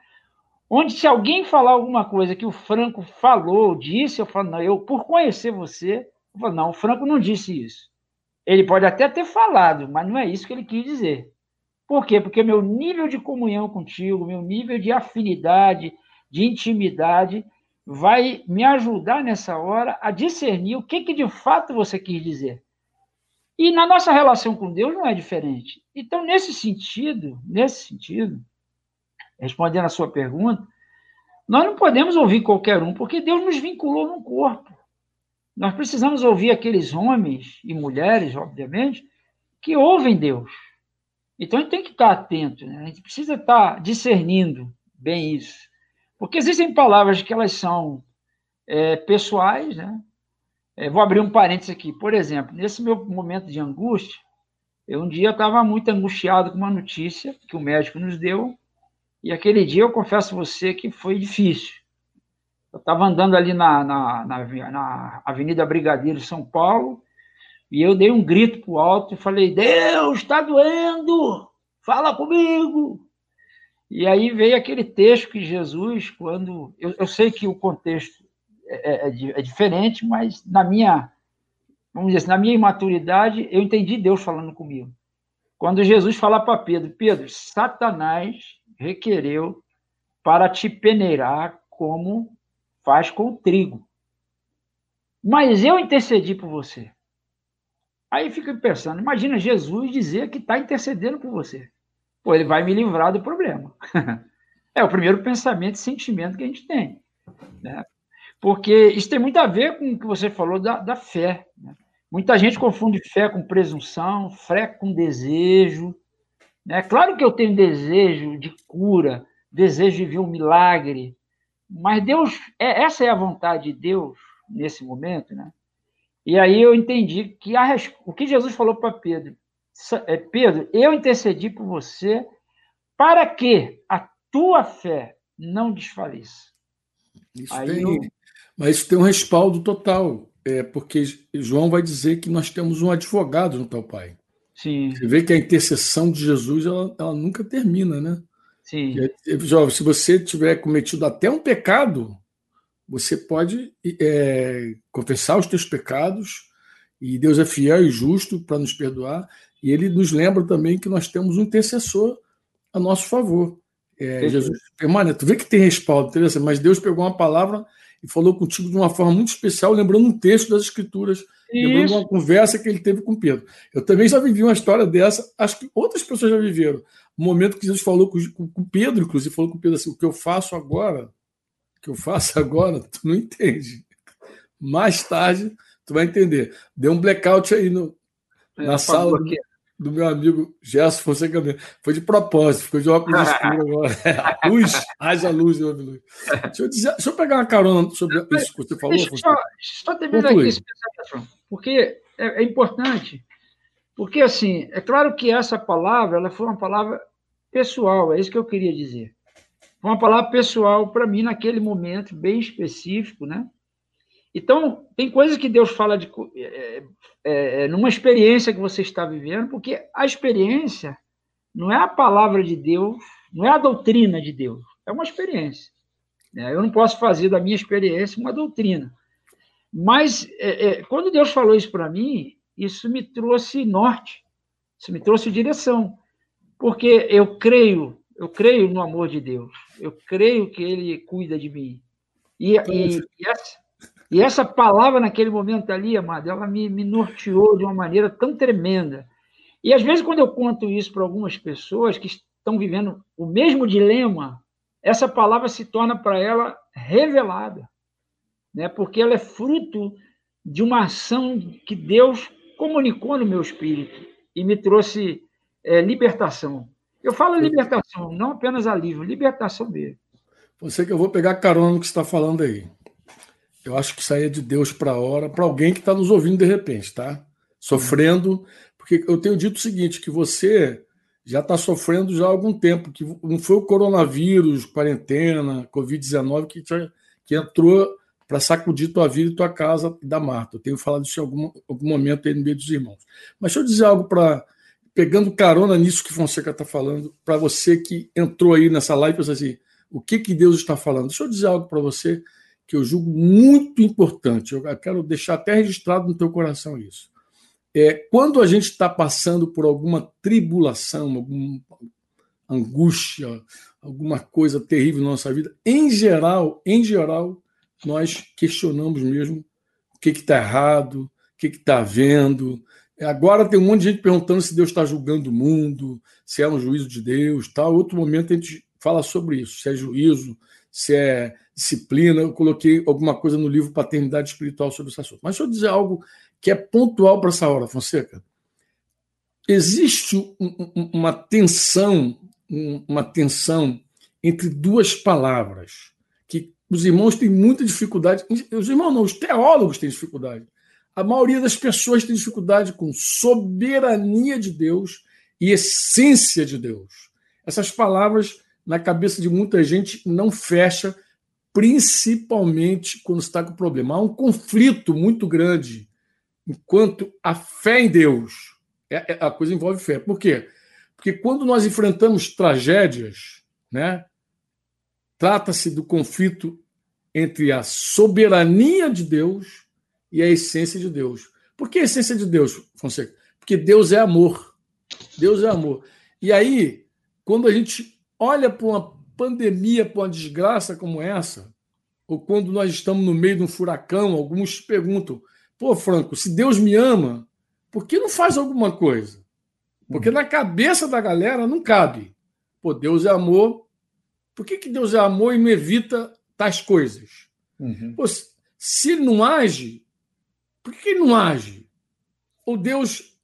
Speaker 3: onde se alguém falar alguma coisa que o Franco falou, disse, eu falo, não, eu, por conhecer você, eu falo, não, o Franco não disse isso. Ele pode até ter falado, mas não é isso que ele quis dizer. Por quê? Porque meu nível de comunhão contigo, meu nível de afinidade, de intimidade, vai me ajudar nessa hora a discernir o que, que de fato você quis dizer. E na nossa relação com Deus não é diferente. Então, nesse sentido, nesse sentido, respondendo a sua pergunta, nós não podemos ouvir qualquer um, porque Deus nos vinculou no corpo. Nós precisamos ouvir aqueles homens e mulheres, obviamente, que ouvem Deus. Então a gente tem que estar atento, né? a gente precisa estar discernindo bem isso. Porque existem palavras que elas são é, pessoais, né? É, vou abrir um parênteses aqui. Por exemplo, nesse meu momento de angústia, eu um dia estava muito angustiado com uma notícia que o médico nos deu, e aquele dia eu confesso a você que foi difícil. Eu estava andando ali na, na, na, na Avenida Brigadeiro, São Paulo, e eu dei um grito para o alto e falei: Deus, está doendo! Fala comigo! E aí veio aquele texto que Jesus, quando. Eu, eu sei que o contexto é, é, é, diferente, mas na minha. Vamos dizer assim, na minha imaturidade, eu entendi Deus falando comigo. Quando Jesus fala para Pedro: Pedro, Satanás requereu para te peneirar como faz com o trigo. Mas eu intercedi por você. Aí fica pensando, imagina Jesus dizer que está intercedendo por você. Pô, ele vai me livrar do problema. é o primeiro pensamento e sentimento que a gente tem. Né? Porque isso tem muito a ver com o que você falou da, da fé. Né? Muita gente confunde fé com presunção, fé com desejo. Né? Claro que eu tenho desejo de cura, desejo de ver um milagre, mas Deus, é, essa é a vontade de Deus nesse momento, né? E aí eu entendi que a, o que Jesus falou para Pedro, é, Pedro, eu intercedi por você para que a tua fé não desfaleça.
Speaker 2: Isso aí tem, eu... Mas isso tem um respaldo total, é, porque João vai dizer que nós temos um advogado no teu Pai. Sim. Você vê que a intercessão de Jesus ela, ela nunca termina, né? Sim. Jovem, se você tiver cometido até um pecado, você pode é, confessar os teus pecados, e Deus é fiel e justo para nos perdoar, e ele nos lembra também que nós temos um intercessor a nosso favor. É, Jesus permanece. Tu vê que tem respaldo, interessante, mas Deus pegou uma palavra e falou contigo de uma forma muito especial, lembrando um texto das Escrituras, Isso. lembrando uma conversa que ele teve com Pedro. Eu também já vivi uma história dessa, acho que outras pessoas já viveram o momento que Jesus falou com, com Pedro, inclusive, falou com Pedro assim: o que eu faço agora, o que eu faço agora, tu não entende. Mais tarde, tu vai entender. Deu um blackout aí no, é, na sala do, do, meu amigo Gerson Fonseca. Foi de propósito, ficou de óculos escuro agora. A luz, haja luz, meu amigo. Deixa eu, dizer, deixa eu pegar uma carona sobre isso que você falou. Deixa eu só,
Speaker 3: só terminar aqui esse pensamento, porque é, é importante porque, assim, é claro que essa palavra ela foi uma palavra pessoal, é isso que eu queria dizer. Foi uma palavra pessoal para mim naquele momento, bem específico, né? Então, tem coisas que Deus fala de, é, é, é, numa experiência que você está vivendo, porque a experiência não é a palavra de Deus, não é a doutrina de Deus, é uma experiência. Né? Eu não posso fazer da minha experiência uma doutrina. Mas, é, é quando Deus falou isso para mim, isso me trouxe norte, isso me trouxe direção, porque eu creio, eu creio no amor de Deus, eu creio que Ele cuida de mim. E, e, e, essa, e essa, palavra naquele momento ali, amado, ela me, me norteou de uma maneira tão tremenda. E às vezes, quando eu conto isso para algumas pessoas que estão vivendo o mesmo dilema, essa palavra se torna para ela revelada, né? porque ela é fruto de uma ação que Deus comunicou no meu espírito e me trouxe é, libertação. Eu falo libertação, não apenas alívio, libertação mesmo.
Speaker 2: Você que eu vou pegar carona no que você está falando aí. Eu acho que isso aí é de Deus para a hora, para alguém que está nos ouvindo de repente, tá? Sofrendo, porque eu tenho dito o seguinte, que você já está sofrendo já há algum tempo, que não foi o coronavírus, quarentena, Covid-19 que, que entrou para sacudir tua vida e tua casa da Marta. Eu tenho falado isso em algum, algum momento aí no meio dos irmãos. Mas deixa eu dizer algo para. Pegando carona nisso que Fonseca está falando, para você que entrou aí nessa live e pensou assim: o que, que Deus está falando? Deixa eu dizer algo para você que eu julgo muito importante. Eu quero deixar até registrado no teu coração isso. É, quando a gente está passando por alguma tribulação, alguma angústia, alguma coisa terrível na nossa vida, em geral, em geral, nós questionamos mesmo o que está errado, o que está havendo. Agora tem um monte de gente perguntando se Deus está julgando o mundo, se é um juízo de Deus. Tal. Outro momento a gente fala sobre isso, se é juízo, se é disciplina. Eu coloquei alguma coisa no livro Paternidade Espiritual sobre esse assunto. Mas deixa eu dizer algo que é pontual para essa hora, Fonseca. Existe uma tensão, uma tensão entre duas palavras, os irmãos têm muita dificuldade. Os irmãos não, os teólogos têm dificuldade. A maioria das pessoas tem dificuldade com soberania de Deus e essência de Deus. Essas palavras, na cabeça de muita gente, não fecha, principalmente quando está com problema. Há um conflito muito grande enquanto a fé em Deus. É, é, a coisa envolve fé. Por quê? Porque quando nós enfrentamos tragédias, né, trata-se do conflito entre a soberania de Deus e a essência de Deus. Por que a essência de Deus, Fonseca? Porque Deus é amor. Deus é amor. E aí, quando a gente olha para uma pandemia, para uma desgraça como essa, ou quando nós estamos no meio de um furacão, alguns perguntam: pô, Franco, se Deus me ama, por que não faz alguma coisa? Porque na cabeça da galera não cabe. Pô, Deus é amor. Por que, que Deus é amor e não evita tais coisas? Uhum. Pô, se ele não age, por que ele não age? Ou Deus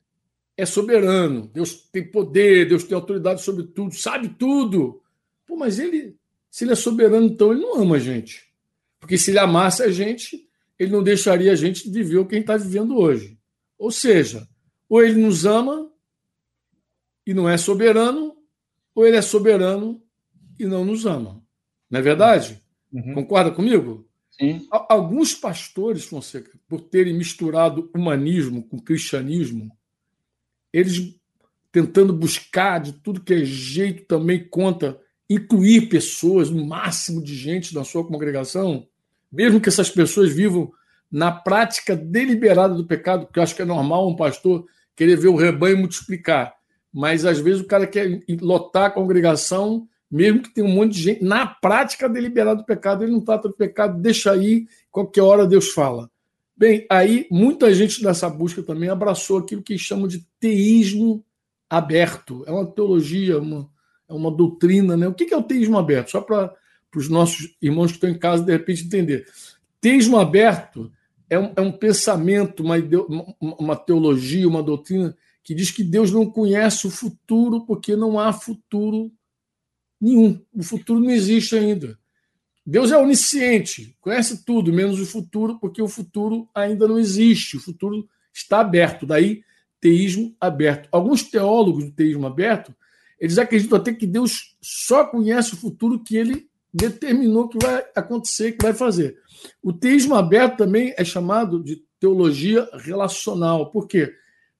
Speaker 2: é soberano, Deus tem poder, Deus tem autoridade sobre tudo, sabe tudo. Pô, mas ele, se ele é soberano, então ele não ama a gente. Porque se ele amasse a gente, ele não deixaria a gente viver o que a gente está vivendo hoje. Ou seja, ou ele nos ama e não é soberano, ou ele é soberano e não nos ama. Não é verdade? Uhum. Concorda comigo? Sim. Alguns pastores, Fonseca, por terem misturado humanismo com cristianismo, eles tentando buscar de tudo que é jeito também conta incluir pessoas, o máximo de gente na sua congregação, mesmo que essas pessoas vivam na prática deliberada do pecado, que eu acho que é normal um pastor querer ver o rebanho multiplicar, mas às vezes o cara quer lotar a congregação, mesmo que tenha um monte de gente, na prática deliberada do pecado, ele não trata do pecado, deixa aí, qualquer hora Deus fala. Bem, aí muita gente nessa busca também abraçou aquilo que chamam de teísmo aberto. É uma teologia, uma, é uma doutrina, né? O que é o teísmo aberto? Só para os nossos irmãos que estão em casa, de repente, entender. Teísmo aberto é um, é um pensamento, uma, uma teologia, uma doutrina que diz que Deus não conhece o futuro porque não há futuro nenhum. O futuro não existe ainda. Deus é onisciente, conhece tudo, menos o futuro, porque o futuro ainda não existe. O futuro está aberto. Daí, teísmo aberto. Alguns teólogos do teísmo aberto, eles acreditam até que Deus só conhece o futuro que ele determinou que vai acontecer, que vai fazer. O teísmo aberto também é chamado de teologia relacional. Por quê?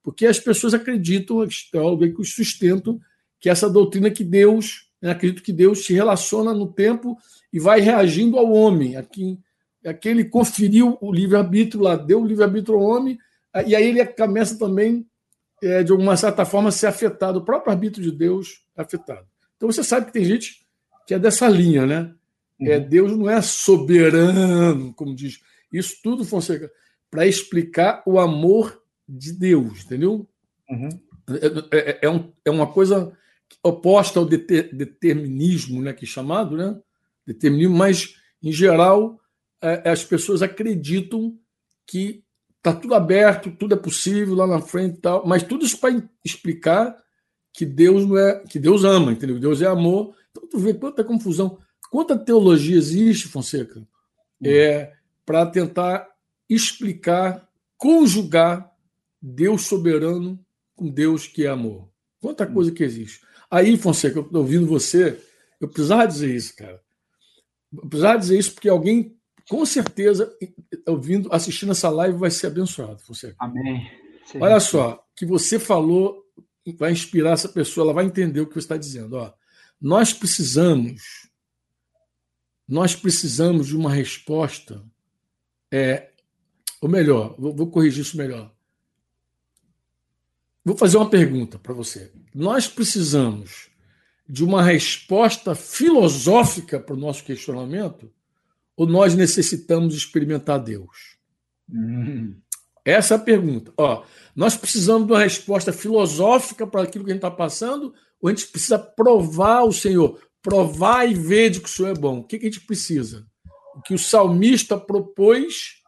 Speaker 2: Porque as pessoas acreditam, os teólogos que sustentam, que essa doutrina que Deus, né, acredito que Deus se relaciona no tempo e vai reagindo ao homem. Aqui, aquele conferiu o livre-arbítrio lá, deu o livre-arbítrio ao homem, e aí ele começa também, é, de alguma certa forma, a ser afetado. O próprio arbítrio de Deus é afetado. Então você sabe que tem gente que é dessa linha, né? É, uhum. Deus não é soberano, como diz. Isso tudo, Fonseca, para explicar o amor de Deus, entendeu? Uhum. É, é, é, um, é, uma coisa oposta ao deter, determinismo, né, que é chamado, né? Determinismo, mas, em geral, é, as pessoas acreditam que está tudo aberto, tudo é possível lá na frente e tal, mas tudo isso para explicar que Deus não é, que Deus ama, entendeu? Deus é amor. Então tu vê quanta confusão. Quanta teologia existe, Fonseca, hum. é, para tentar explicar, conjugar Deus soberano com Deus que é amor. Quanta hum. coisa que existe. Aí, Fonseca, eu estou ouvindo você, eu precisava dizer isso, cara. Eu precisava dizer isso porque alguém, com certeza, ouvindo, assistindo essa live, vai ser abençoado, Fonseca.
Speaker 3: Amém.
Speaker 2: Sim. Olha só, que você falou vai inspirar essa pessoa, ela vai entender o que você está dizendo. Ó, nós precisamos nós precisamos de uma resposta, é, ou melhor, vou, vou corrigir isso melhor. Vou fazer uma pergunta para você. Nós precisamos de uma resposta filosófica para o nosso questionamento ou nós necessitamos experimentar Deus? Hum. Essa é a pergunta. Ó, nós precisamos de uma resposta filosófica para aquilo que a gente está passando ou a gente precisa provar o Senhor? provar e ver de que o Senhor é bom. O que, a gente precisa? O que o salmista propôs,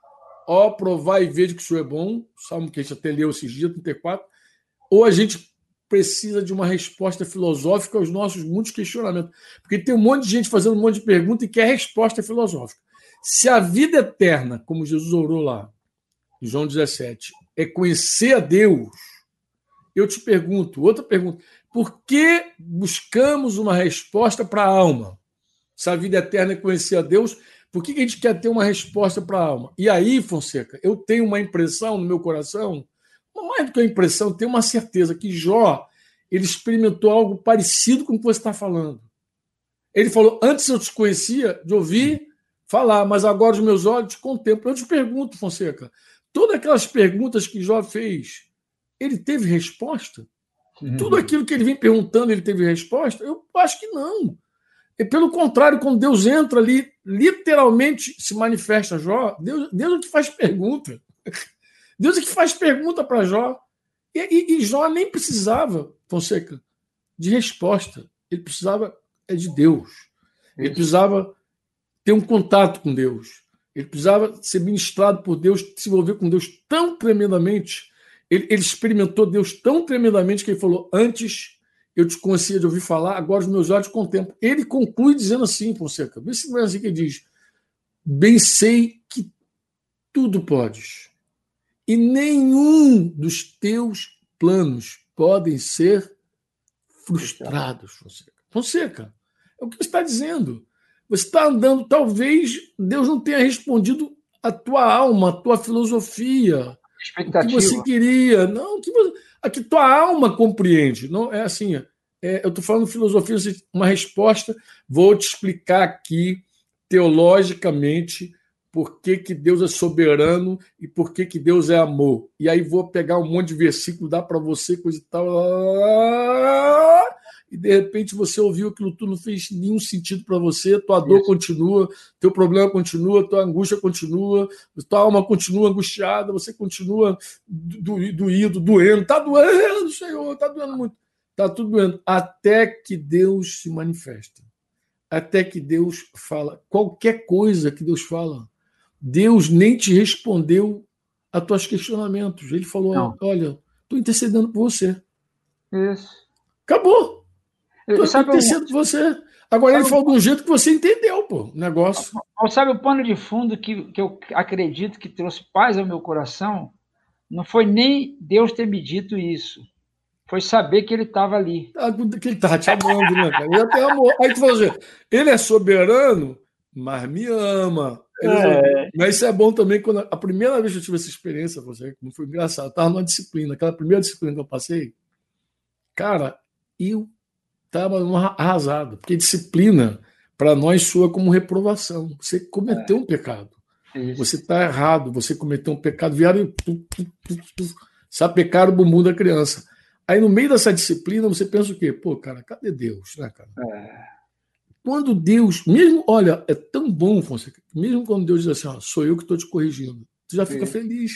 Speaker 2: ó, provar e ver de que o Senhor é bom, salmo que a gente até leu esses dias, 34, ou a gente precisa de uma resposta filosófica aos nossos muitos questionamentos. Porque tem um monte de gente fazendo um monte de perguntas e quer resposta filosófica. Se a vida eterna, como Jesus orou lá, em João 17, é conhecer a Deus, eu te pergunto, outra pergunta, por que buscamos uma resposta para a alma? Se a vida eterna é conhecer a Deus, por que a gente quer ter uma resposta para a alma? E aí, Fonseca, eu tenho uma impressão no meu coração, mais do que a impressão, tenho uma certeza que Jó ele experimentou algo parecido com o que você está falando. Ele falou: Antes eu te conhecia de ouvir falar, mas agora os meus olhos te contemplam. Eu te pergunto, Fonseca, todas aquelas perguntas que Jó fez, ele teve resposta? Uhum. Tudo aquilo que ele vem perguntando, ele teve resposta? Eu acho que não. E pelo contrário, quando Deus entra ali, literalmente se manifesta Jó, Deus, Deus é que faz pergunta. Deus é que faz pergunta para Jó. E, e, e, Jó nem precisava, Fonseca, de resposta. Ele precisava é de Deus. Ele precisava ter um contato com Deus. Ele precisava ser ministrado por Deus, se envolver com Deus tão tremendamente. Ele, ele experimentou Deus tão tremendamente que ele falou: Antes eu te conhecia de ouvir falar, agora os meus olhos contemplam. Ele conclui dizendo assim, Fonseca: vê se não é assim que ele diz. Bem sei que tudo podes, e nenhum dos teus planos podem ser frustrados, Fonseca. Fonseca, é o que você está dizendo. Você está andando, talvez Deus não tenha respondido a tua alma, a tua filosofia, o que você queria, não, que você, a que tua alma compreende. Não é assim. É, eu estou falando filosofia, uma resposta. Vou te explicar aqui teologicamente por que, que Deus é soberano e por que, que Deus é amor. E aí vou pegar um monte de versículo, dar para você, coisa e tal e de repente você ouviu aquilo tudo, não fez nenhum sentido para você, tua dor Isso. continua, teu problema continua, tua angústia continua, tua alma continua angustiada, você continua doído, doendo, está doendo, Senhor, está doendo muito, está tudo doendo, até que Deus se manifesta, até que Deus fala, qualquer coisa que Deus fala, Deus nem te respondeu a teus questionamentos, ele falou, não. olha, estou intercedendo por você.
Speaker 3: Isso.
Speaker 2: Acabou. Sabe acontecendo com você. Agora sabe ele falou de um jeito que você entendeu, pô, o negócio.
Speaker 3: Sabe o pano de fundo que, que eu acredito que trouxe paz ao meu coração? Não foi nem Deus ter me dito isso. Foi saber que ele estava ali.
Speaker 2: Ah, que ele estava te amando, né, cara? Ele até amou. Aí tu falou assim, ele é soberano, mas me ama. É. Mas isso é bom também quando a primeira vez que eu tive essa experiência, você, como foi engraçado, eu estava numa disciplina, aquela primeira disciplina que eu passei, cara, eu estava arrasado, porque disciplina para nós soa como reprovação. Você cometeu é. um pecado. Isso. Você está errado, você cometeu um pecado, vieram sapecaram o bumbum da criança. Aí no meio dessa disciplina você pensa o quê? Pô, cara, cadê Deus? Né, cara? É. Quando Deus, mesmo, olha, é tão bom, Fonseca, mesmo quando Deus diz assim, ó, sou eu que estou te corrigindo, tu já fica Sim. feliz.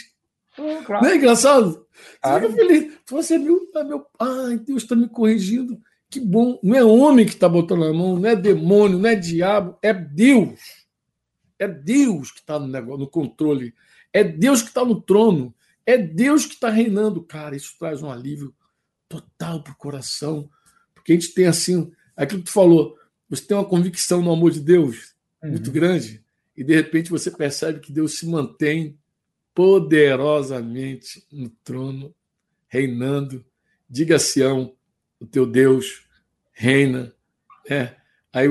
Speaker 2: É, claro. Não é engraçado? Fica feliz. Você viu, ah, meu, ai, Deus está me corrigindo. Que bom. Não é homem que está botando a mão, não é demônio, não é diabo, é Deus. É Deus que está no, negócio, no controle. É Deus que está no trono. É Deus que está reinando. Cara, isso traz um alívio total para o coração. Porque a gente tem assim, aquilo que tu falou, você tem uma convicção no amor de Deus muito uhum. grande, e de repente você percebe que Deus se mantém poderosamente no trono, reinando. Diga Sião, o teu Deus reina. É. Aí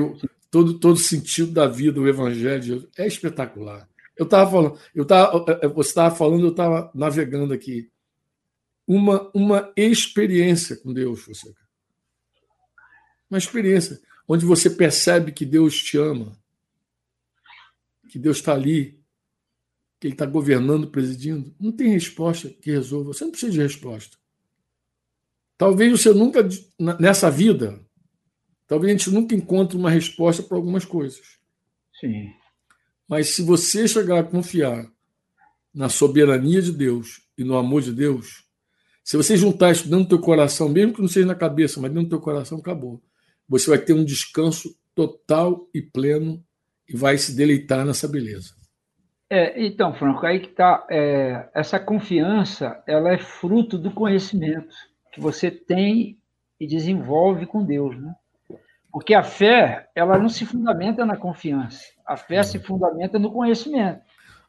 Speaker 2: todo, todo sentido da vida, o evangelho é espetacular. Eu estava falando, eu tava, você estava falando, eu estava navegando aqui. Uma, uma experiência com Deus, você. Uma experiência onde você percebe que Deus te ama, que Deus está ali, que Ele está governando, presidindo. Não tem resposta que resolva. Você não precisa de resposta. Talvez você nunca, nessa vida, talvez a gente nunca encontre uma resposta para algumas coisas.
Speaker 3: Sim.
Speaker 2: Mas se você chegar a confiar na soberania de Deus e no amor de Deus, se você juntar isso dentro do teu coração, mesmo que não seja na cabeça, mas dentro do teu coração, acabou. Você vai ter um descanso total e pleno e vai se deleitar nessa beleza.
Speaker 3: É, então, Franco, aí que está. É, essa confiança, ela é fruto do conhecimento. que você tem e desenvolve com Deus, né? Porque a fé, ela não se fundamenta na confiança. A fé se fundamenta no conhecimento.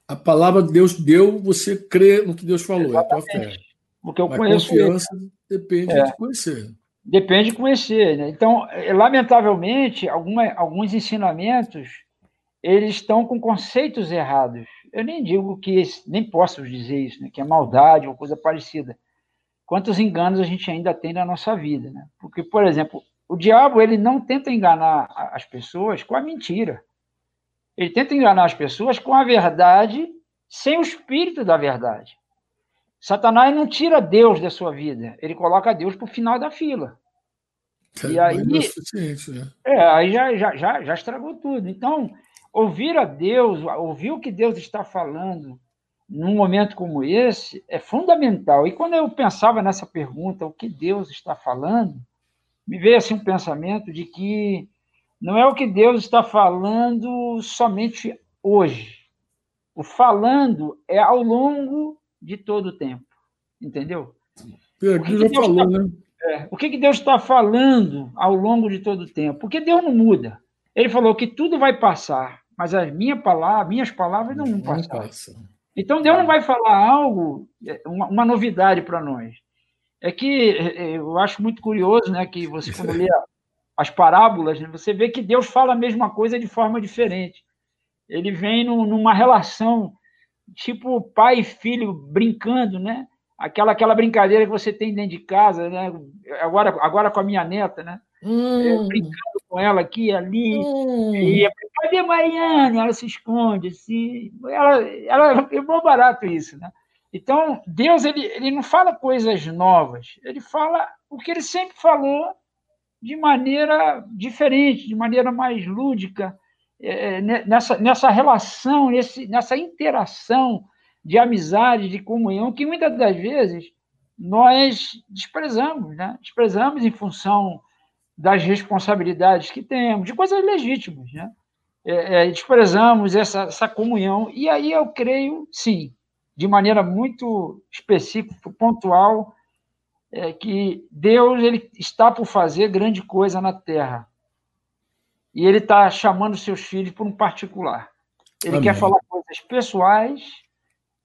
Speaker 2: A palavra que Deus deu, você crê no que Deus falou, Exatamente. é a tua fé.
Speaker 3: Porque eu Mas conheço
Speaker 2: confiança ele. depende é. de conhecer.
Speaker 3: Depende de conhecer. Né? Então, lamentavelmente, alguma, alguns ensinamentos eles estão com conceitos errados. Eu nem digo que, nem posso dizer isso, né, que é maldade ou coisa parecida. Quantos enganos a gente ainda tem na nossa vida, né? Porque, por exemplo, o diabo ele não tenta enganar as pessoas com a mentira. Ele tenta enganar as pessoas com a verdade, sem o espírito da verdade. Satanás não tira Deus da sua vida, ele coloca Deus para o final da fila.
Speaker 2: E aí, é, né?
Speaker 3: é, aí já, já, já, já estragou tudo. Então, ouvir a Deus, ouvir o que Deus está falando num momento como esse é fundamental. E quando eu pensava nessa pergunta, o que Deus está falando, me veio assim um pensamento de que não é o que Deus está falando somente hoje. O falando é ao longo de todo o tempo. Entendeu?
Speaker 2: É, aqui já falou, está, né?
Speaker 3: É, o que, que Deus está falando ao longo de todo o tempo? Porque Deus não muda. Ele falou que tudo vai passar, mas as minha palavra, minhas palavras não vão passar. Passa. Então Deus não vai falar algo, uma, uma novidade para nós. É que é, é, eu acho muito curioso, né, que você quando lê as parábolas, né, você vê que Deus fala a mesma coisa de forma diferente. Ele vem no, numa relação tipo pai e filho brincando, né? Aquela aquela brincadeira que você tem dentro de casa, né? Agora agora com a minha neta, né? Hum. brincando com ela aqui ali. Hum. E cadê Mariana? Ela se esconde. Assim, ela, ela é bom barato isso, né? Então, Deus ele, ele não fala coisas novas, ele fala o que ele sempre falou de maneira diferente, de maneira mais lúdica, é, é nessa, nessa relação, nesse, nessa interação de amizade, de comunhão, que muitas das vezes nós desprezamos, né? desprezamos em função das responsabilidades que temos, de coisas legítimas, né? É, é, desprezamos essa, essa comunhão, e aí eu creio, sim, de maneira muito específica, pontual, é, que Deus ele está por fazer grande coisa na Terra. E Ele está chamando seus filhos por um particular. Ele Amém. quer falar coisas pessoais,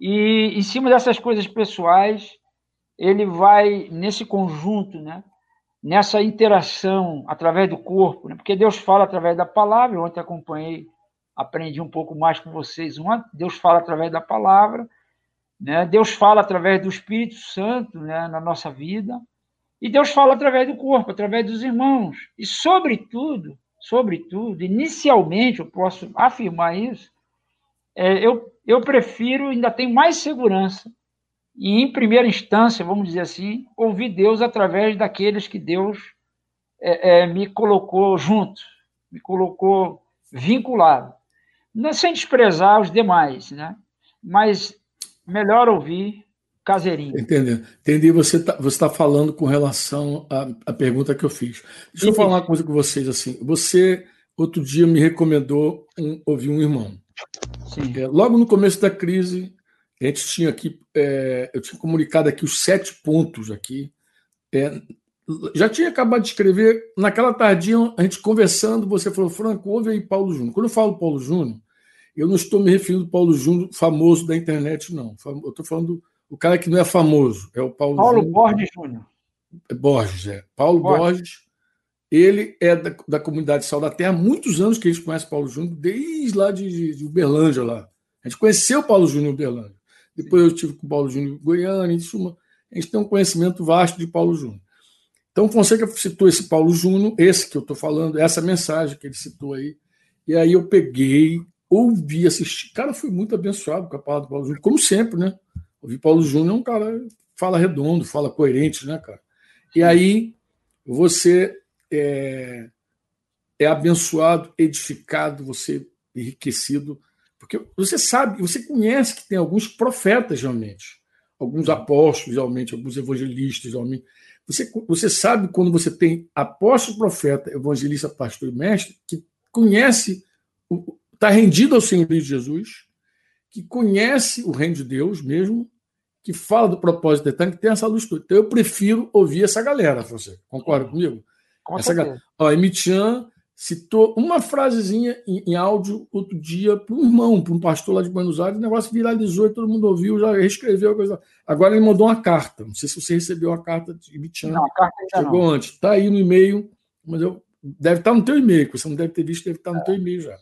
Speaker 3: e em cima dessas coisas pessoais, ele vai, nesse conjunto, né, nessa interação através do corpo, né? porque Deus fala através da palavra. ontem acompanhei, aprendi um pouco mais com vocês. Deus fala através da palavra, né? Deus fala através do Espírito Santo né? na nossa vida, e Deus fala através do corpo, através dos irmãos. E, sobretudo, sobretudo, inicialmente, eu posso afirmar isso, é, eu, eu prefiro, ainda tenho mais segurança e, em primeira instância, vamos dizer assim, ouvir Deus através daqueles que Deus é, é, me colocou junto, me colocou vinculado. Não, sem desprezar os demais, né? mas melhor ouvir caseirinho.
Speaker 2: Entendi. Entendi. Você está você tá falando com relação à, à pergunta que eu fiz. Deixa Sim. eu falar uma coisa com vocês. assim. Você, outro dia, me recomendou um, ouvir um irmão. É, logo no começo da crise, a gente tinha aqui, é, eu tinha comunicado aqui os sete pontos aqui. É, já tinha acabado de escrever, naquela tardinha, a gente conversando, você falou, Franco, ouve aí Paulo Júnior. Quando eu falo Paulo Júnior, eu não estou me referindo ao Paulo Júnior famoso da internet, não. Eu estou falando o cara que não é famoso, é o Paulo
Speaker 3: Paulo. Borges Júnior.
Speaker 2: É Borges, é. Paulo Borges. Borges. Ele é da, da comunidade Sal da Terra há muitos anos que a gente conhece Paulo Júnior, desde lá de, de Uberlândia lá. A gente conheceu Paulo Júnior em Uberlândia. Depois eu tive com o Paulo Júnior Goiânia, isso, a gente tem um conhecimento vasto de Paulo Júnior. Então, Fonseca citou esse Paulo Júnior, esse que eu estou falando, essa mensagem que ele citou aí, e aí eu peguei, ouvi, assisti. Cara, fui muito abençoado com a palavra do Paulo Júnior, como sempre, né? Ouvi Paulo Júnior é um cara fala redondo, fala coerente, né, cara? E aí você é, é abençoado, edificado, você enriquecido porque você sabe, você conhece que tem alguns profetas realmente, alguns apóstolos realmente, alguns evangelistas realmente. Você, você sabe quando você tem apóstolo, profeta, evangelista, pastor e mestre, que conhece, está rendido ao Senhor Jesus, que conhece o reino de Deus mesmo, que fala do propósito eterno, que tem essa luz toda. Então eu prefiro ouvir essa galera, você concorda comigo?
Speaker 3: Com
Speaker 2: essa galera. Ó, Emitian citou uma frasezinha em, em áudio outro dia para um irmão, para um pastor lá de Buenos Aires, o negócio viralizou e todo mundo ouviu, já reescreveu a coisa. Agora ele mandou uma carta. Não sei se você recebeu a carta de Emitian.
Speaker 3: Não, a carta
Speaker 2: Chegou
Speaker 3: não.
Speaker 2: antes. Está aí no e-mail, mas eu deve estar no teu e-mail, que você não deve ter visto, deve estar no teu e-mail já.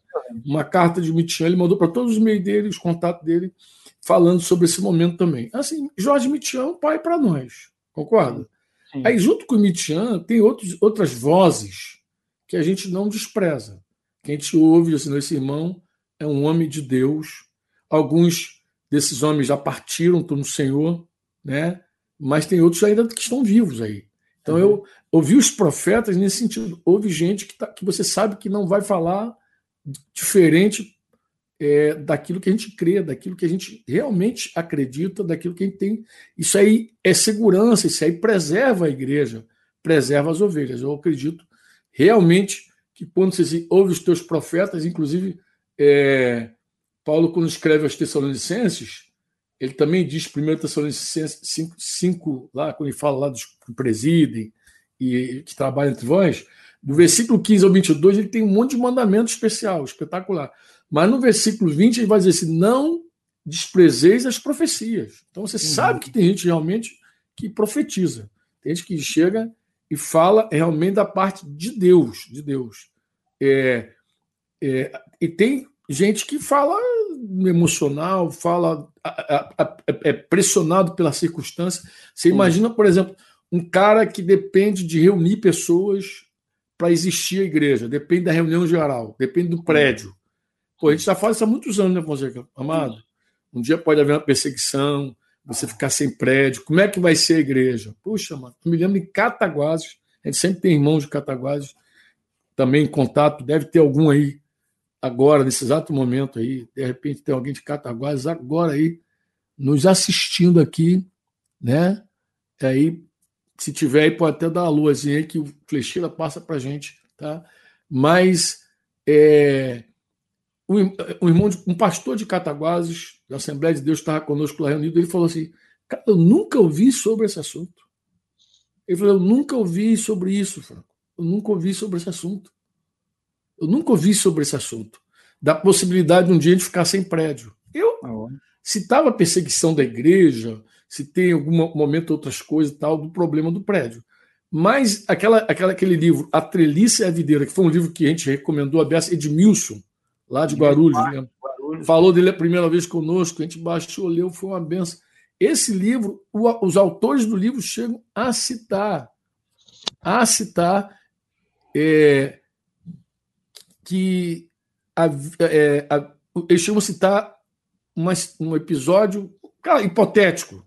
Speaker 2: Uma carta de Mitian, ele mandou para todos os e-mails dele, os contatos dele, falando sobre esse momento também. Assim, Jorge Mitian é um pai para nós, concorda?
Speaker 3: Sim.
Speaker 2: Aí, junto com o Mitian, tem outros, outras vozes que a gente não despreza. Que a gente ouve, assim, esse irmão é um homem de Deus. Alguns desses homens já partiram, estão no Senhor, né? mas tem outros ainda que estão vivos aí. Então, eu ouvi os profetas nesse sentido. Houve gente que, tá, que você sabe que não vai falar diferente é, daquilo que a gente crê, daquilo que a gente realmente acredita, daquilo que a gente tem. Isso aí é segurança, isso aí preserva a igreja, preserva as ovelhas. Eu acredito realmente que quando você ouve os teus profetas, inclusive é, Paulo, quando escreve aos Tessalonicenses, ele também diz, 1 Tessalonicenses 5, 5, lá, quando ele fala lá dos que presidem e que trabalham entre vós, do versículo 15 ao 22, ele tem um monte de mandamento especial, espetacular. Mas no versículo 20, ele vai dizer assim: não desprezeis as profecias. Então você uhum. sabe que tem gente realmente que profetiza. Tem gente que chega e fala realmente da parte de Deus, de Deus. É, é, e tem gente que fala emocional, fala é pressionado pela circunstância. Você imagina, por exemplo, um cara que depende de reunir pessoas para existir a igreja, depende da reunião geral, depende do prédio. Pô, a gente já fala isso há muitos anos, né, Fonseca? Amado? Um dia pode haver uma perseguição, você ficar sem prédio. Como é que vai ser a igreja? Puxa, mano, eu me lembro de Cataguases, a gente sempre tem irmãos de Cataguases também em contato, deve ter algum aí agora, nesse exato momento aí, de repente tem alguém de Cataguases agora aí nos assistindo aqui, né? E aí, se tiver aí, pode até dar uma luazinha aí que o Flecheira passa pra gente, tá? Mas é, um, um, irmão, de, um pastor de Cataguases, da Assembleia de Deus, estava conosco lá reunido, ele falou assim: Cara, eu nunca ouvi sobre esse assunto. Ele falou: Eu nunca ouvi sobre isso, Franco. Eu nunca ouvi sobre esse assunto. Eu nunca ouvi sobre esse assunto. Da possibilidade de um dia a gente ficar sem prédio. Eu, ah, se estava perseguição da igreja, se tem algum momento outras coisas e tal, do problema do prédio. Mas aquela, aquela, aquele livro, A Trelice e a Videira, que foi um livro que a gente recomendou a Bessa Edmilson, lá de Guarulhos, né? Guarulhos, falou dele a primeira vez conosco, a gente baixou, leu, foi uma benção. Esse livro, o, os autores do livro chegam a citar, a citar é, que a, é, a, eles chegam a citar uma, um episódio cara, hipotético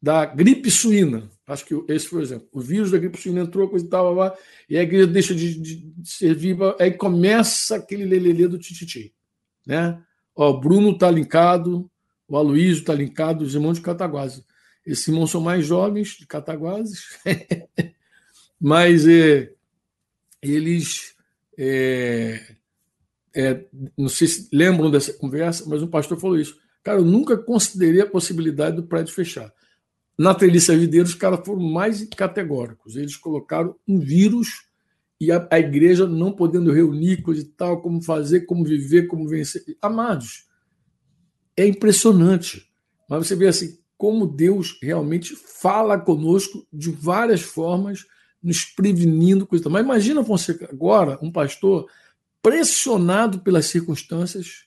Speaker 2: da gripe suína. Acho que esse foi o exemplo. O vírus da gripe suína entrou, coisa e tal, lá, e a igreja deixa de, de, de servir, aí começa aquele lelelê do tititi. Né? Ó, o Bruno está linkado, o Aloysio está linkado, os irmãos de Cataguases. Esses irmãos são mais jovens de Cataguases, mas é, eles. É, é, não sei se lembram dessa conversa, mas o pastor falou isso. Cara, eu nunca considerei a possibilidade do prédio fechar. Na Treliça Videira, os caras foram mais categóricos. Eles colocaram um vírus e a, a, igreja não podendo reunir, coisa e tal, como fazer, como viver, como vencer. Amados, é impressionante. Mas você vê assim, como Deus realmente fala conosco de várias formas, nos prevenindo, coisa. Mas imagina você agora, um pastor pressionado pelas circunstâncias,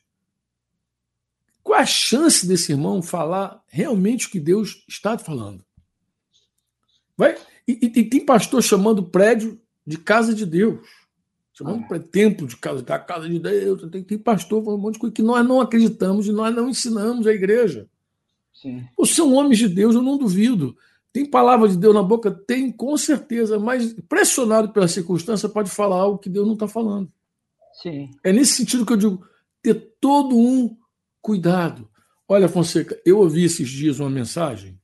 Speaker 2: qual a chance desse irmão falar realmente o que Deus está falando? Vai? E, e, e tem pastor chamando prédio de casa de Deus, chamando ah. templo de casa, da casa de Deus. Tem, tem pastor falando um monte de coisa que nós não acreditamos e nós não ensinamos à igreja. Sim. Ou são homens de Deus, eu não duvido. Tem palavra de Deus na boca? Tem, com certeza, mas pressionado pela circunstância pode falar algo que Deus não está falando.
Speaker 3: Sim.
Speaker 2: É nesse sentido que eu digo ter todo um Cuidado. Olha, Fonseca, eu ouvi esses dias uma mensagem.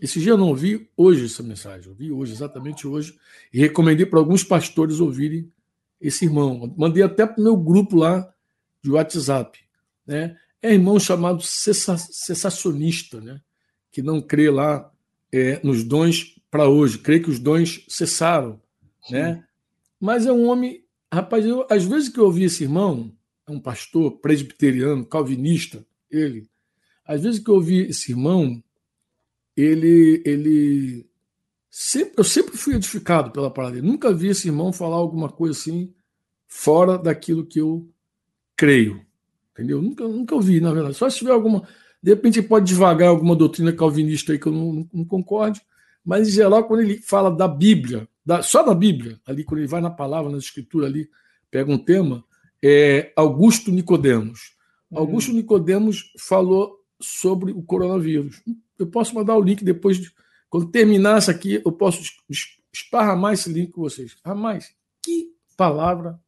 Speaker 2: Esse dia eu não ouvi hoje essa mensagem, eu ouvi hoje, exatamente hoje, e recomendei para alguns pastores ouvirem esse irmão. Mandei até para o meu grupo lá de WhatsApp. Né? É irmão chamado cessacionista, né? que não crê lá é, nos dons para hoje, crê que os dons cessaram, Sim. né? Mas é um homem, rapaz, eu, às vezes que eu ouvi esse irmão, é um pastor presbiteriano, calvinista, ele, às vezes que eu ouvi esse irmão, ele, ele sempre, eu sempre fui edificado pela palavra dele. Nunca vi esse irmão falar alguma coisa assim fora daquilo que eu creio. Entendeu? Nunca, nunca ouvi, na verdade. Só se tiver alguma. De repente pode devagar alguma doutrina calvinista aí que eu não, não concorde, mas em geral, quando ele fala da Bíblia, da, só da Bíblia, ali, quando ele vai na palavra, na escritura ali, pega um tema, é Augusto Nicodemos. Uhum. Augusto Nicodemos falou sobre o coronavírus. Eu posso mandar o link depois, de, quando terminar isso aqui, eu posso esparramar esse link com vocês. Ah, mais que palavra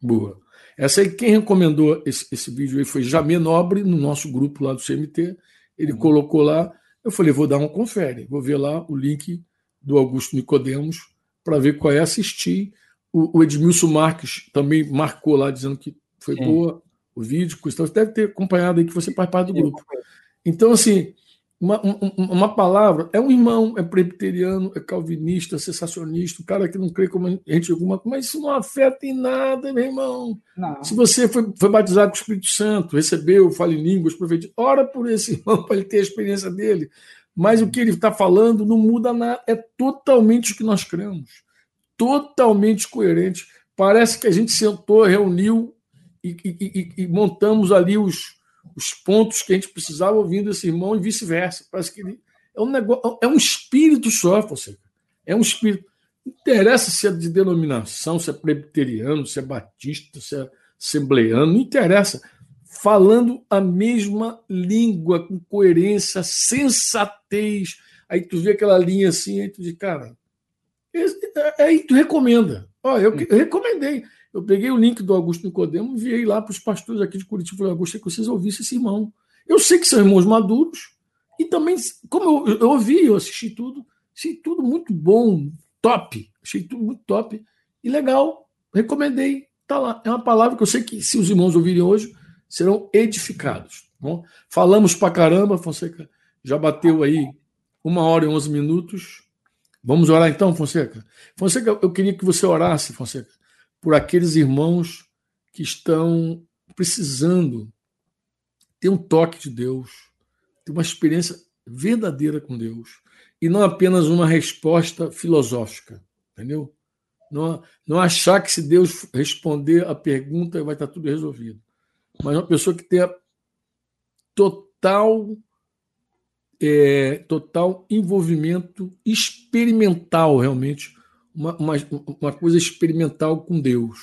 Speaker 2: boa. Essa aí, quem recomendou esse, esse vídeo aí foi Jamê Nobre, no nosso grupo lá do CMT. Ele uhum. colocou lá. Eu falei, vou dar um confere, vou ver lá o link do Augusto Nicodemos para ver qual é, assistir. O, o, Edmilson Marques também marcou lá, dizendo que foi Sim. boa o vídeo. Você deve ter acompanhado aí que você faz parte do grupo. Então, assim, uma, uma, palavra, é um irmão, é presbiteriano, é calvinista, é sensacionista, o cara que não crê como a gente alguma mas isso não afeta em nada, meu irmão. Não. Se você foi, foi batizado com o Espírito Santo, recebeu, fala em línguas, profetiza, ora por esse irmão para ele ter a experiência dele. Mas o que ele está falando não muda nada, é totalmente o que nós cremos, totalmente coerente. Parece que a gente sentou, reuniu e, e, e, e montamos ali os, os pontos que a gente precisava ouvindo esse irmão e vice-versa. Parece que ele, é um negócio, é um espírito só, você. É um espírito. Interessa se é de denominação, se é presbiteriano, se é batista, se é assembleano, não interessa. Falando a mesma língua, com coerência, sensatez. Aí tu vê aquela linha assim, aí tu diz, cara, aí tu recomenda. Ó, eu recomendei. Eu peguei o link do Augusto Nicodemo enviei lá para os pastores aqui de Curitiba. Falei, Augusto, é que vocês ouvissem esse irmão. Eu sei que são irmãos maduros, e também, como eu, eu ouvi, eu assisti tudo, achei tudo muito bom, top. Achei tudo muito top e legal. Recomendei. Tá lá. É uma palavra que eu sei que, se os irmãos ouvirem hoje, serão edificados. Tá bom? Falamos pra caramba, Fonseca. Já bateu aí uma hora e onze minutos. Vamos orar então, Fonseca? Fonseca, eu queria que você orasse, Fonseca, por aqueles irmãos que estão precisando ter um toque de Deus, ter uma experiência verdadeira com Deus e não apenas uma resposta filosófica, entendeu? Não, não achar que se Deus responder a pergunta vai estar tudo resolvido, mas uma pessoa que tenha total é, total envolvimento experimental realmente uma, uma, uma coisa experimental com Deus,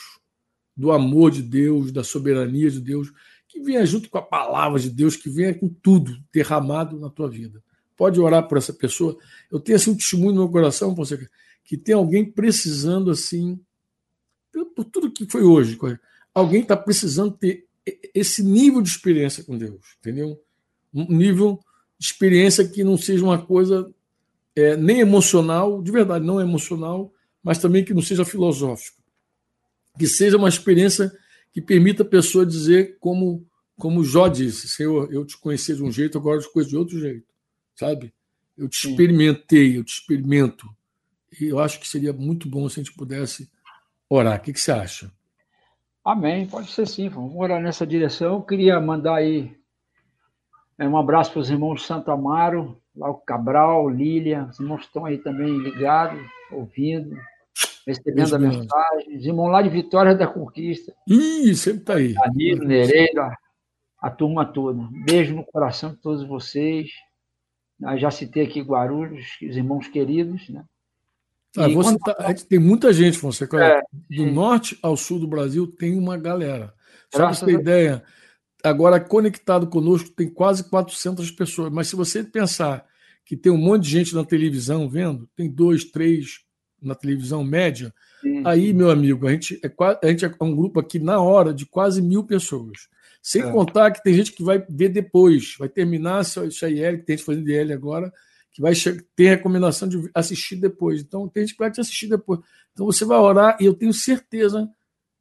Speaker 2: do amor de Deus, da soberania de Deus, que venha junto com a palavra de Deus, que venha com tudo derramado na tua vida. Pode orar por essa pessoa. Eu tenho assim um testemunho no meu coração, você que tem alguém precisando assim, por tudo que foi hoje, alguém está precisando ter esse nível de experiência com Deus, entendeu? Um nível de experiência que não seja uma coisa é, nem emocional, de verdade, não emocional, mas também que não seja filosófico. Que seja uma experiência que permita a pessoa dizer, como, como Jó disse: Senhor, eu te conhecia de um jeito, agora eu te conheço de outro jeito. Sabe? Eu te experimentei, eu te experimento. E eu acho que seria muito bom se a gente pudesse orar. O que, que você acha?
Speaker 3: Amém, pode ser sim. Vamos orar nessa direção. Eu queria mandar aí é, um abraço para os irmãos Santo Amaro, lá o Cabral, Lília, os irmãos estão aí também ligados, ouvindo recebendo a mensagem. Irmão lá de Vitória da Conquista.
Speaker 2: Ih, sempre está aí.
Speaker 3: Danilo, Nereida, a turma toda. Beijo no coração de todos vocês. Eu já citei aqui Guarulhos, os irmãos queridos, né?
Speaker 2: Ah, você tá, tem muita gente, Fonseca. É, do sim. norte ao sul do Brasil tem uma galera. Só para você ter ideia, agora conectado conosco tem quase 400 pessoas. Mas se você pensar que tem um monte de gente na televisão vendo, tem dois, três, na televisão média, aí, meu amigo, a gente, é, a gente é um grupo aqui na hora de quase mil pessoas. Sem é. contar que tem gente que vai ver depois, vai terminar essa IL, que tem gente fazendo IL agora, que vai ter recomendação de assistir depois. Então, tem gente que vai te assistir depois. Então, você vai orar, e eu tenho certeza,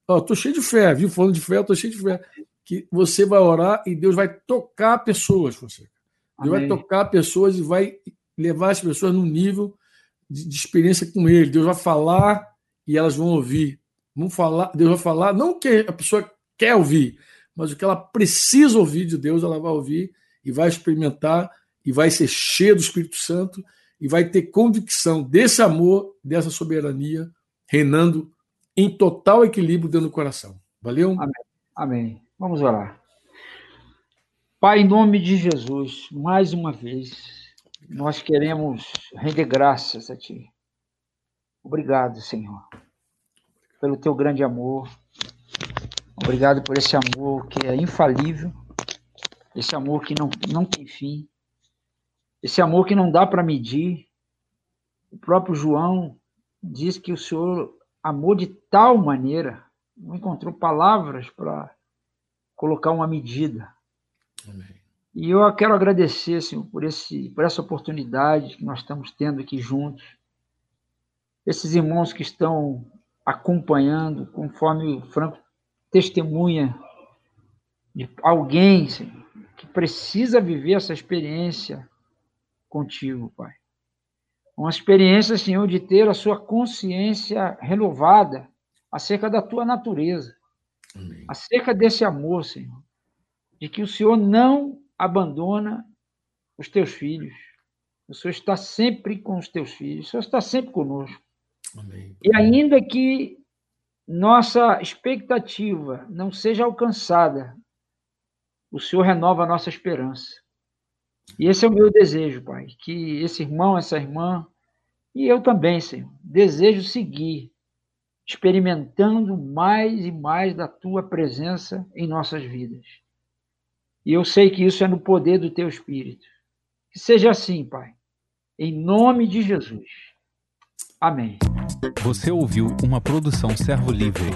Speaker 2: ó, tô cheio de fé, viu? Falando de fé, eu tô cheio de fé, que você vai orar e Deus vai tocar pessoas, você. Deus vai tocar pessoas e vai levar as pessoas num nível de, de, experiência com Ele. Deus vai falar e elas vão ouvir. Vão falar, Deus vai falar, não o que a pessoa quer ouvir, mas o que ela precisa ouvir de Deus, ela vai ouvir e vai experimentar e vai ser cheia do Espírito Santo e vai ter convicção desse amor, dessa soberania, reinando em total equilíbrio dentro do coração. Valeu?
Speaker 3: Amém. Amém. Vamos orar. Pai, em nome de Jesus, mais uma vez, nós queremos render graças a Ti. Obrigado, Senhor, pelo Teu grande amor. Obrigado por esse amor que é infalível, esse amor que não, não tem fim, esse amor que não dá para medir. O próprio João diz que o Senhor amou de tal maneira, não encontrou palavras para colocar uma medida. Amém. E eu quero agradecer, Senhor, por, esse, por essa oportunidade que nós estamos tendo aqui juntos. Esses irmãos que estão acompanhando, conforme o Franco testemunha de alguém Senhor, que precisa viver essa experiência contigo, Pai. Uma experiência, Senhor, de ter a sua consciência renovada acerca da tua natureza, Amém. acerca desse amor, Senhor, de que o Senhor não abandona os teus filhos. O Senhor está sempre com os teus filhos, o Senhor está sempre conosco. Amém. E ainda que nossa expectativa não seja alcançada, o Senhor renova a nossa esperança. E esse é o meu desejo, Pai, que esse irmão, essa irmã, e eu também, Senhor, desejo seguir experimentando mais e mais da tua presença em nossas vidas. E eu sei que isso é no poder do teu Espírito. Que seja assim, Pai. Em nome de Jesus. Amém.
Speaker 1: Você ouviu uma produção Servo Livre.